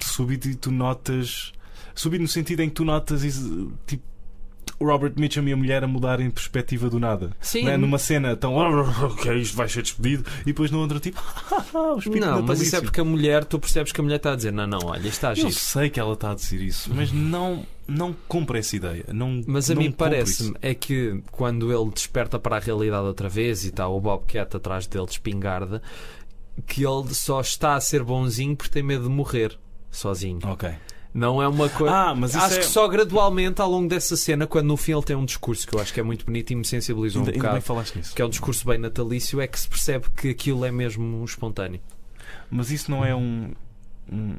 súbito e tu notas. Súbito no sentido em que tu notas tipo. O Robert Mitchum e a mulher a mudarem de perspectiva do nada. Sim. É? Numa cena tão. Ok, isto vai ser despedido. E depois no outro, tipo. o espírito Não, mas isso é porque a mulher, tu percebes que a mulher está a dizer: Não, não, olha, isto está a Eu sei que ela está a dizer isso, mas não, não compro essa ideia. Não, Mas a não mim parece-me é que quando ele desperta para a realidade outra vez e está o Bobcat atrás dele de espingarda, que ele só está a ser bonzinho porque tem medo de morrer sozinho. Ok. Não é uma coisa. Ah, mas acho é. que só gradualmente ao longo dessa cena, quando no fim ele tem um discurso que eu acho que é muito bonito e me sensibilizou um Ainda, bocado, que falaste nisso. que é um discurso bem natalício, é que se percebe que aquilo é mesmo espontâneo. Mas isso não é um. um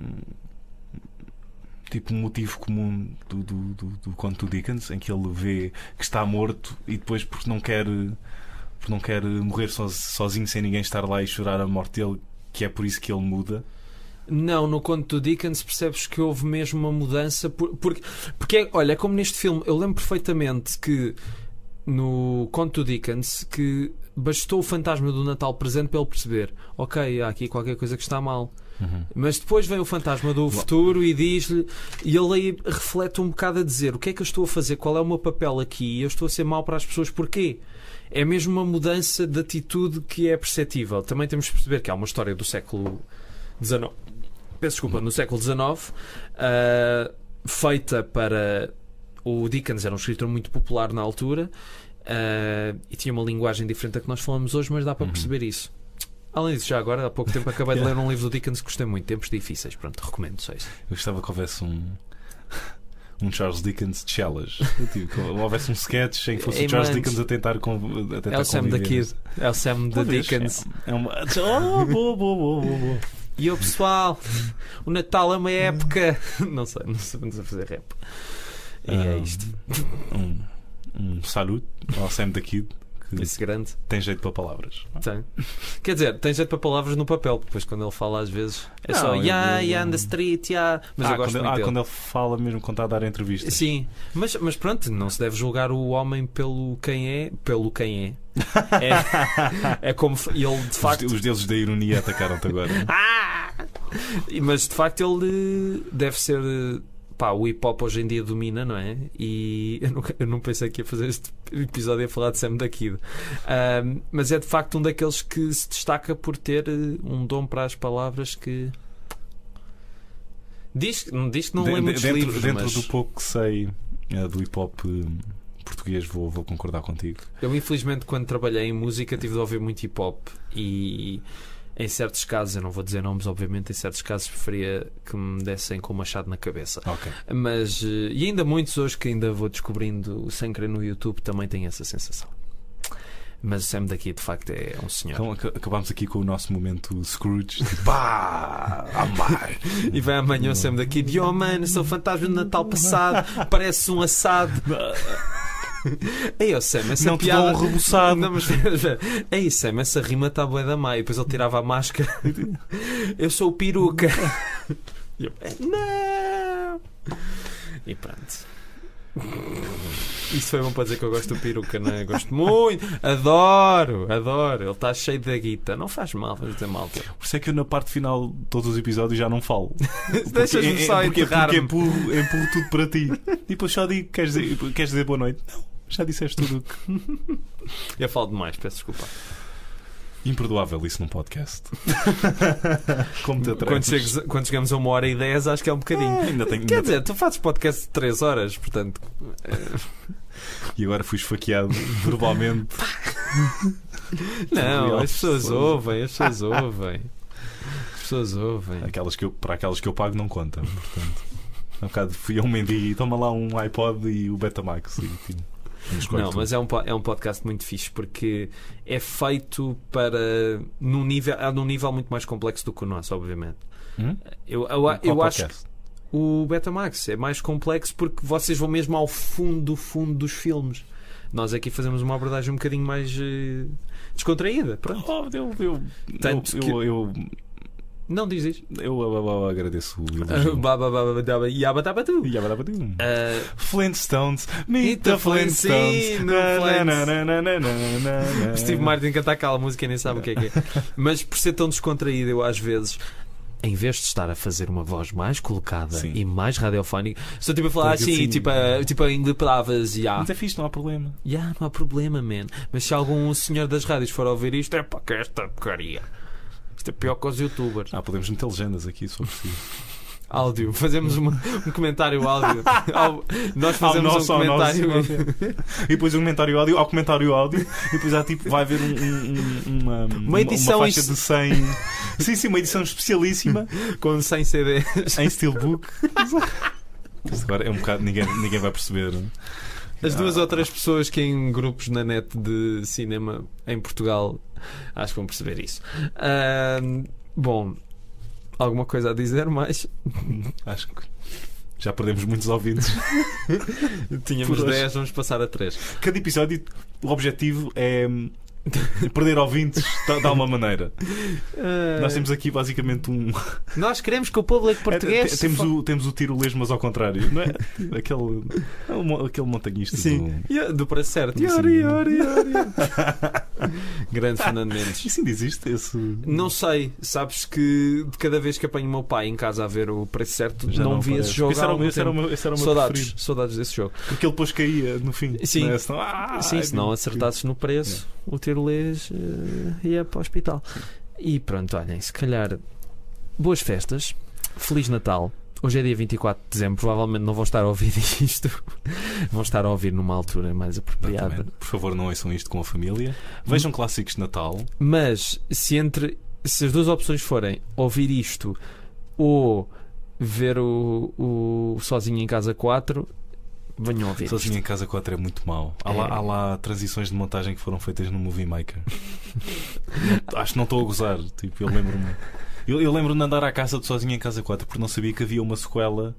tipo um motivo comum do, do, do, do conto do Dickens, em que ele vê que está morto e depois porque não quer. Porque não quer morrer so- sozinho sem ninguém estar lá e chorar a morte dele, que é por isso que ele muda. Não, no conto do Dickens percebes que houve mesmo uma mudança. por- porque, porque é- olha, é como neste filme, eu lembro perfeitamente que no conto do Dickens que bastou o fantasma do Natal presente para ele perceber: ok, há aqui qualquer coisa que está mal. Mas depois vem o fantasma do futuro e diz-lhe, e ele aí reflete um bocado a dizer: o que é que eu estou a fazer? Qual é o meu papel aqui? Eu estou a ser mau para as pessoas, porquê? É mesmo uma mudança de atitude que é perceptível. Também temos de perceber que há uma história do século XIX, peço desculpa, no século XIX, ah, feita para. O Dickens era um escritor muito popular na altura ah, e tinha uma linguagem diferente da que nós falamos hoje, mas dá para Uhum. perceber isso. Além disso, já agora, há pouco tempo acabei de ler um livro do Dickens que gostei muito, Tempos Difíceis. Pronto, recomendo só isso. Eu gostava que houvesse um. um Charles Dickens chelas. tipo, houvesse um sketch em que fosse o Charles. Dickens a tentar, com, a tentar É o Sam da. Kid. É o Sam da. Dickens. É uma... Oh, boa, boa, boa, boa. E o pessoal, o Natal é uma época. Não sei, não sabemos a fazer rap. E é Ah, isto. Um, um saludo ao Sam da Kid Esse grande. tem jeito para palavras. Tem. Quer dizer, tem jeito para palavras no papel, depois quando ele fala às vezes é Não, só yeah, eu- yeah, on the street, yeah. Mas ah, eu gosto quando, muito ah, dele. quando ele fala mesmo quando está a dar entrevistas. Sim, mas, mas pronto, não se deve julgar o homem pelo quem é, pelo quem é. É, é como ele de Os, facto. os deuses da ironia atacaram-te agora. Ah! Mas de facto ele deve ser. Pá, o hip hop hoje em dia domina, não é? E eu não, eu não pensei que ia fazer este episódio a falar de Sam da Kid. Mas é de facto um daqueles que se destaca por ter eh, um dom para as palavras que. Diz, diz que não De- lê muitos dentro livros, dentro mas do pouco que sei eh, do hip hop eh, português, vou, vou concordar contigo. eu infelizmente quando trabalhei em música tive de ouvir muito hip hop e em certos casos, eu não vou dizer nomes obviamente, em certos casos preferia que me dessem com o machado na cabeça. Ok. Mas, eh, e ainda muitos hoje que ainda vou descobrindo sem querer no YouTube também têm essa sensação. Mas o Sam daqui de facto é um senhor. Então aca- acabámos aqui com o nosso momento Scrooge. Pá! Amar! E vai amanhã o Sam daqui de oh mano, sou fantasma de Natal passado, parece um assado. Ei, oh Sam, essa Não te piada. dou um rebuçado. Não, mas. Ei, Sam, essa rima está boa da má. E depois ele tirava a máscara. Eu sou o peruca. Eu, não! E pronto. Isso foi bom para dizer que eu gosto do peruca, não é? Gosto muito, adoro, adoro. Ele está cheio da guita. Não faz mal, vamos dizer malta. Por isso é que eu na parte final de todos os episódios já não falo. Deixas-me só é- porque, porque enterrar-me. empurro, empurro tudo para ti. E depois só digo: queres dizer, queres dizer boa noite? Não, já disseste tudo. o que- Eu falo demais, peço desculpa. Imperdoável isso num podcast. Como te Quando, quando chegamos a uma hora e dez, acho que é um bocadinho. Ah, ainda tenho, Quer ainda dizer, tu fazes podcast de 3 horas, portanto. E agora fui esfaqueado verbalmente. Não, Real as pessoas ouvem, as pessoas ouvem. As pessoas ouvem. Aquelas que eu, para aquelas que eu pago não conta. Portanto, há bocado fui a um mendigo e toma lá um iPod e o Betamax. E, tipo, Não, mas é um, é um podcast muito fixe porque é feito para. Num nível, é num nível muito mais complexo do que o nosso, obviamente. Hum? Eu, eu, Qual eu acho que o Betamax é mais complexo porque vocês vão mesmo ao fundo do fundo dos filmes. Nós aqui fazemos uma abordagem um bocadinho mais eh, descontraída. Pronto. Oh, eu, eu, Tanto eu, que- eu, eu, Não diz isso. eu, eu- eu agradeço o elogio. Baba, baba, daba, yaba, daba, tu. Agora vai um. Ah, Flintstones, meet the Flintstones. Flintstones. Steve Martin cantar aquela música e nem sabe o que é que é. Mas por ser tão descontraído, eu às vezes. Em vez de estar a fazer uma voz mais colocada Sim. e mais radiofónica, estou tipo a falar Porque assim, assim- tipo, a, tipo a inglês palavras e ah, Mas é fixe, não há problema. yeah, não há problema, man. Mas se algum senhor das rádios for ouvir isto, é pá, que esta porcaria. Isto é pior que os youtubers. Ah, podemos meter legendas aqui, se for. Áudio, fazemos uma- um comentário áudio. Ao- Nós fazemos nosso, um comentário. nosso. E depois um comentário áudio ao comentário áudio. E depois há tipo, vai haver um- um- um- uma, uma, edição faixa em- de 100. Sim, sim, uma edição especialíssima com 100 CDs. em Steelbook. Isto agora é um bocado. Ninguém, ninguém vai perceber. As duas ou três pessoas que em grupos na net de cinema em Portugal acho que vão perceber isso. Ahm, bom, alguma coisa a dizer mais? Acho que já perdemos muitos ouvintes. Tínhamos Por hoje. 10, vamos passar a 3. Cada episódio, o objetivo é hum, perder ouvintes de de alguma maneira. Nós temos aqui basicamente um. Nós queremos que o público português. É, te- temos, o, temos o tiro lesmas ao contrário, não é? Aquele, é aquele montanhista Sim, do. Yeah, do preço certo. Sim. Yori, yori, yori. Grande Fernando Mendes. Isso ainda existe? Esse... Não sei, sabes que de cada vez que apanho o meu pai em casa a ver o preço certo, Já não, vi aparece. esse jogo. Esse era, o esse era o meu, esse era o meu Saudades, preferido. saudades desse jogo. Porque ele depois caía no fim. Sim. Não é? Senão, ah, Sim, ai, se não acertasses no preço, o tirolês eh, ia para o hospital. E pronto, olhem, se calhar boas festas, Feliz Natal. Hoje é dia 24 de dezembro, provavelmente não vão estar a ouvir isto, vão estar a ouvir numa altura mais apropriada. Exatamente. Por favor, não ouçam isto com a família. Vejam clássicos de Natal. Mas se entre se as duas opções forem ouvir isto ou ver o, o Sozinho em Casa 4, venham ouvir. Sozinho isto. em Casa 4 é muito mau. Há, lá, É. há lá transições de montagem que foram feitas no Movie Maker. Não- Acho que não estou a gozar. Tipo, eu lembro-me. Eu, eu lembro-me de andar à casa de Sozinho em Casa 4 porque não sabia que havia uma sequela.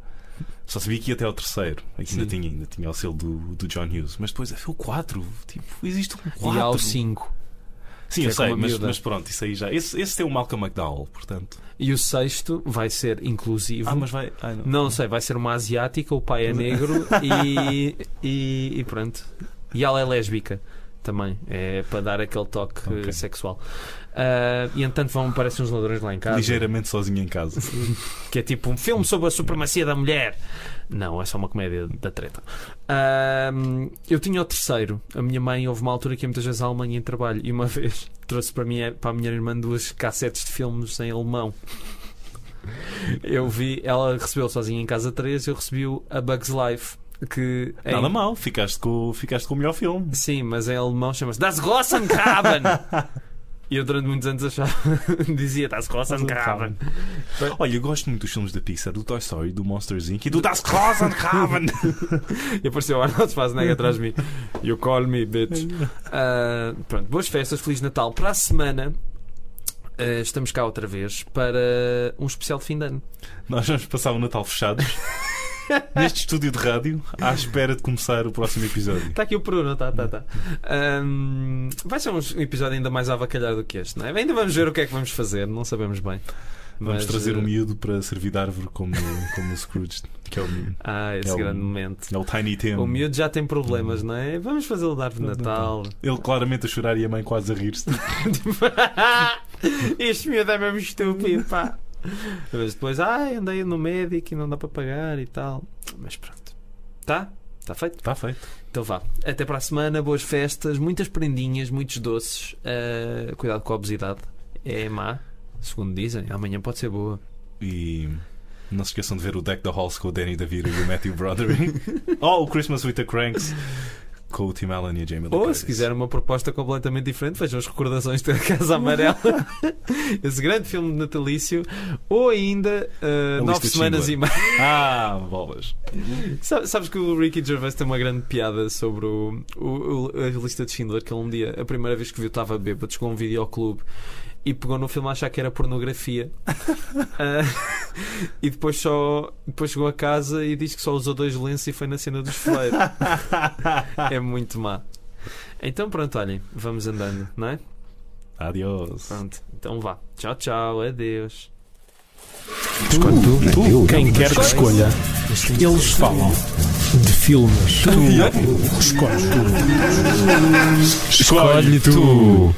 Só sabia que ia até ao terceiro. Aqui ainda tinha, ainda tinha o selo do, do John Hughes. Mas depois é o 4. Tipo, existe um 4. E há o 5. Sim, eu é com sei, mas, mas pronto, isso aí já. Esse, esse tem o Malcolm McDowell, portanto. E o sexto vai ser inclusivo. Ah, mas vai. ai, não. Não sei, vai ser uma asiática, o pai é negro e, e, e pronto. E ela é lésbica também, é para dar aquele toque Ok. eh, sexual. Ah, e entanto vão aparecer uns ladrões lá em casa, Ligeiramente sozinho em casa. que é tipo um filme sobre a supremacia da mulher. Não, é só uma comédia da treta. Ah, eu tinha o terceiro. A minha mãe houve uma altura que ia muitas vezes à Alemanha em trabalho e uma vez trouxe para, mim, para a minha irmã duas cassetes de filmes em alemão. Eu vi, ela recebeu sozinha em casa 3, eu recebi A Bug's Life. Que em- Nada mal, ficaste com, ficaste com o melhor filme. Sim, mas em alemão chama-se Das Grossen Graben. E eu durante muitos anos achava, dizia Das Grossen Graben. Olha, eu gosto muito dos filmes da Pixar, do Toy Story, do Monsters Inc. e do Das Krosenhaven. E apareceu o Arnold Schwarzenegger atrás de mim. You call me, bitch. Ah, pronto, boas festas, Feliz Natal. Para a semana ah, estamos cá outra vez para um especial de fim de ano. Nós vamos passar o Natal fechados neste estúdio de rádio à espera de começar o próximo episódio. Está aqui o Peru, não está? Tá, tá. Ahm, vai ser um episódio ainda mais avacalhado do que este, não é? Ainda vamos ver o que é que vamos fazer, não sabemos bem. Vamos Mas, trazer eh, um miúdo para servir de árvore como, como o Scrooge, que é o, Ah, esse É o- grande momento. é o Tiny Tim. O miúdo já tem problemas, não é? Vamos fazê-lo dar de Natal. Ele claramente a chorar e a mãe quase a rir-se. este miúdo é mesmo estúpido, pá. Mas depois, ai, andei no médico e não dá para pagar e tal. Mas pronto. Tá? Está feito? Está feito. Então vá. Até para a semana, boas festas, muitas prendinhas, muitos doces. Ah, cuidado com a obesidade. É má, segundo dizem. Amanhã pode ser boa. E não se esqueçam de ver o Deck the Halls com o Danny DeVito e o Matthew Broderick. ou o Christmas with the Cranks com o Tim Allen e a Jamie Lee Ou Curtis. se quiser uma proposta completamente diferente, vejam as recordações da Casa Amarela, esse grande filme de natalício, ou ainda A nove semanas e meia. Ah, bolas. Sa- Sabes que o Ricky Gervais tem uma grande piada sobre o, o- o- a lista de Schindler, que ele um dia, a primeira vez que viu, estava bêbado, chegou a um videoclube e pegou no filme a achar que era pornografia. Ah, e depois só depois chegou a casa e disse que só usou dois lenços e foi na cena dos fleiros. é muito má. Então pronto, olhem, vamos andando, não é? Adiós. Pronto, então vá. Tchau, tchau, adeus. Escolhe tu, tu, quem quer que escolha. Eles falam de filmes. Tu escolhe tu. Escolhe tu.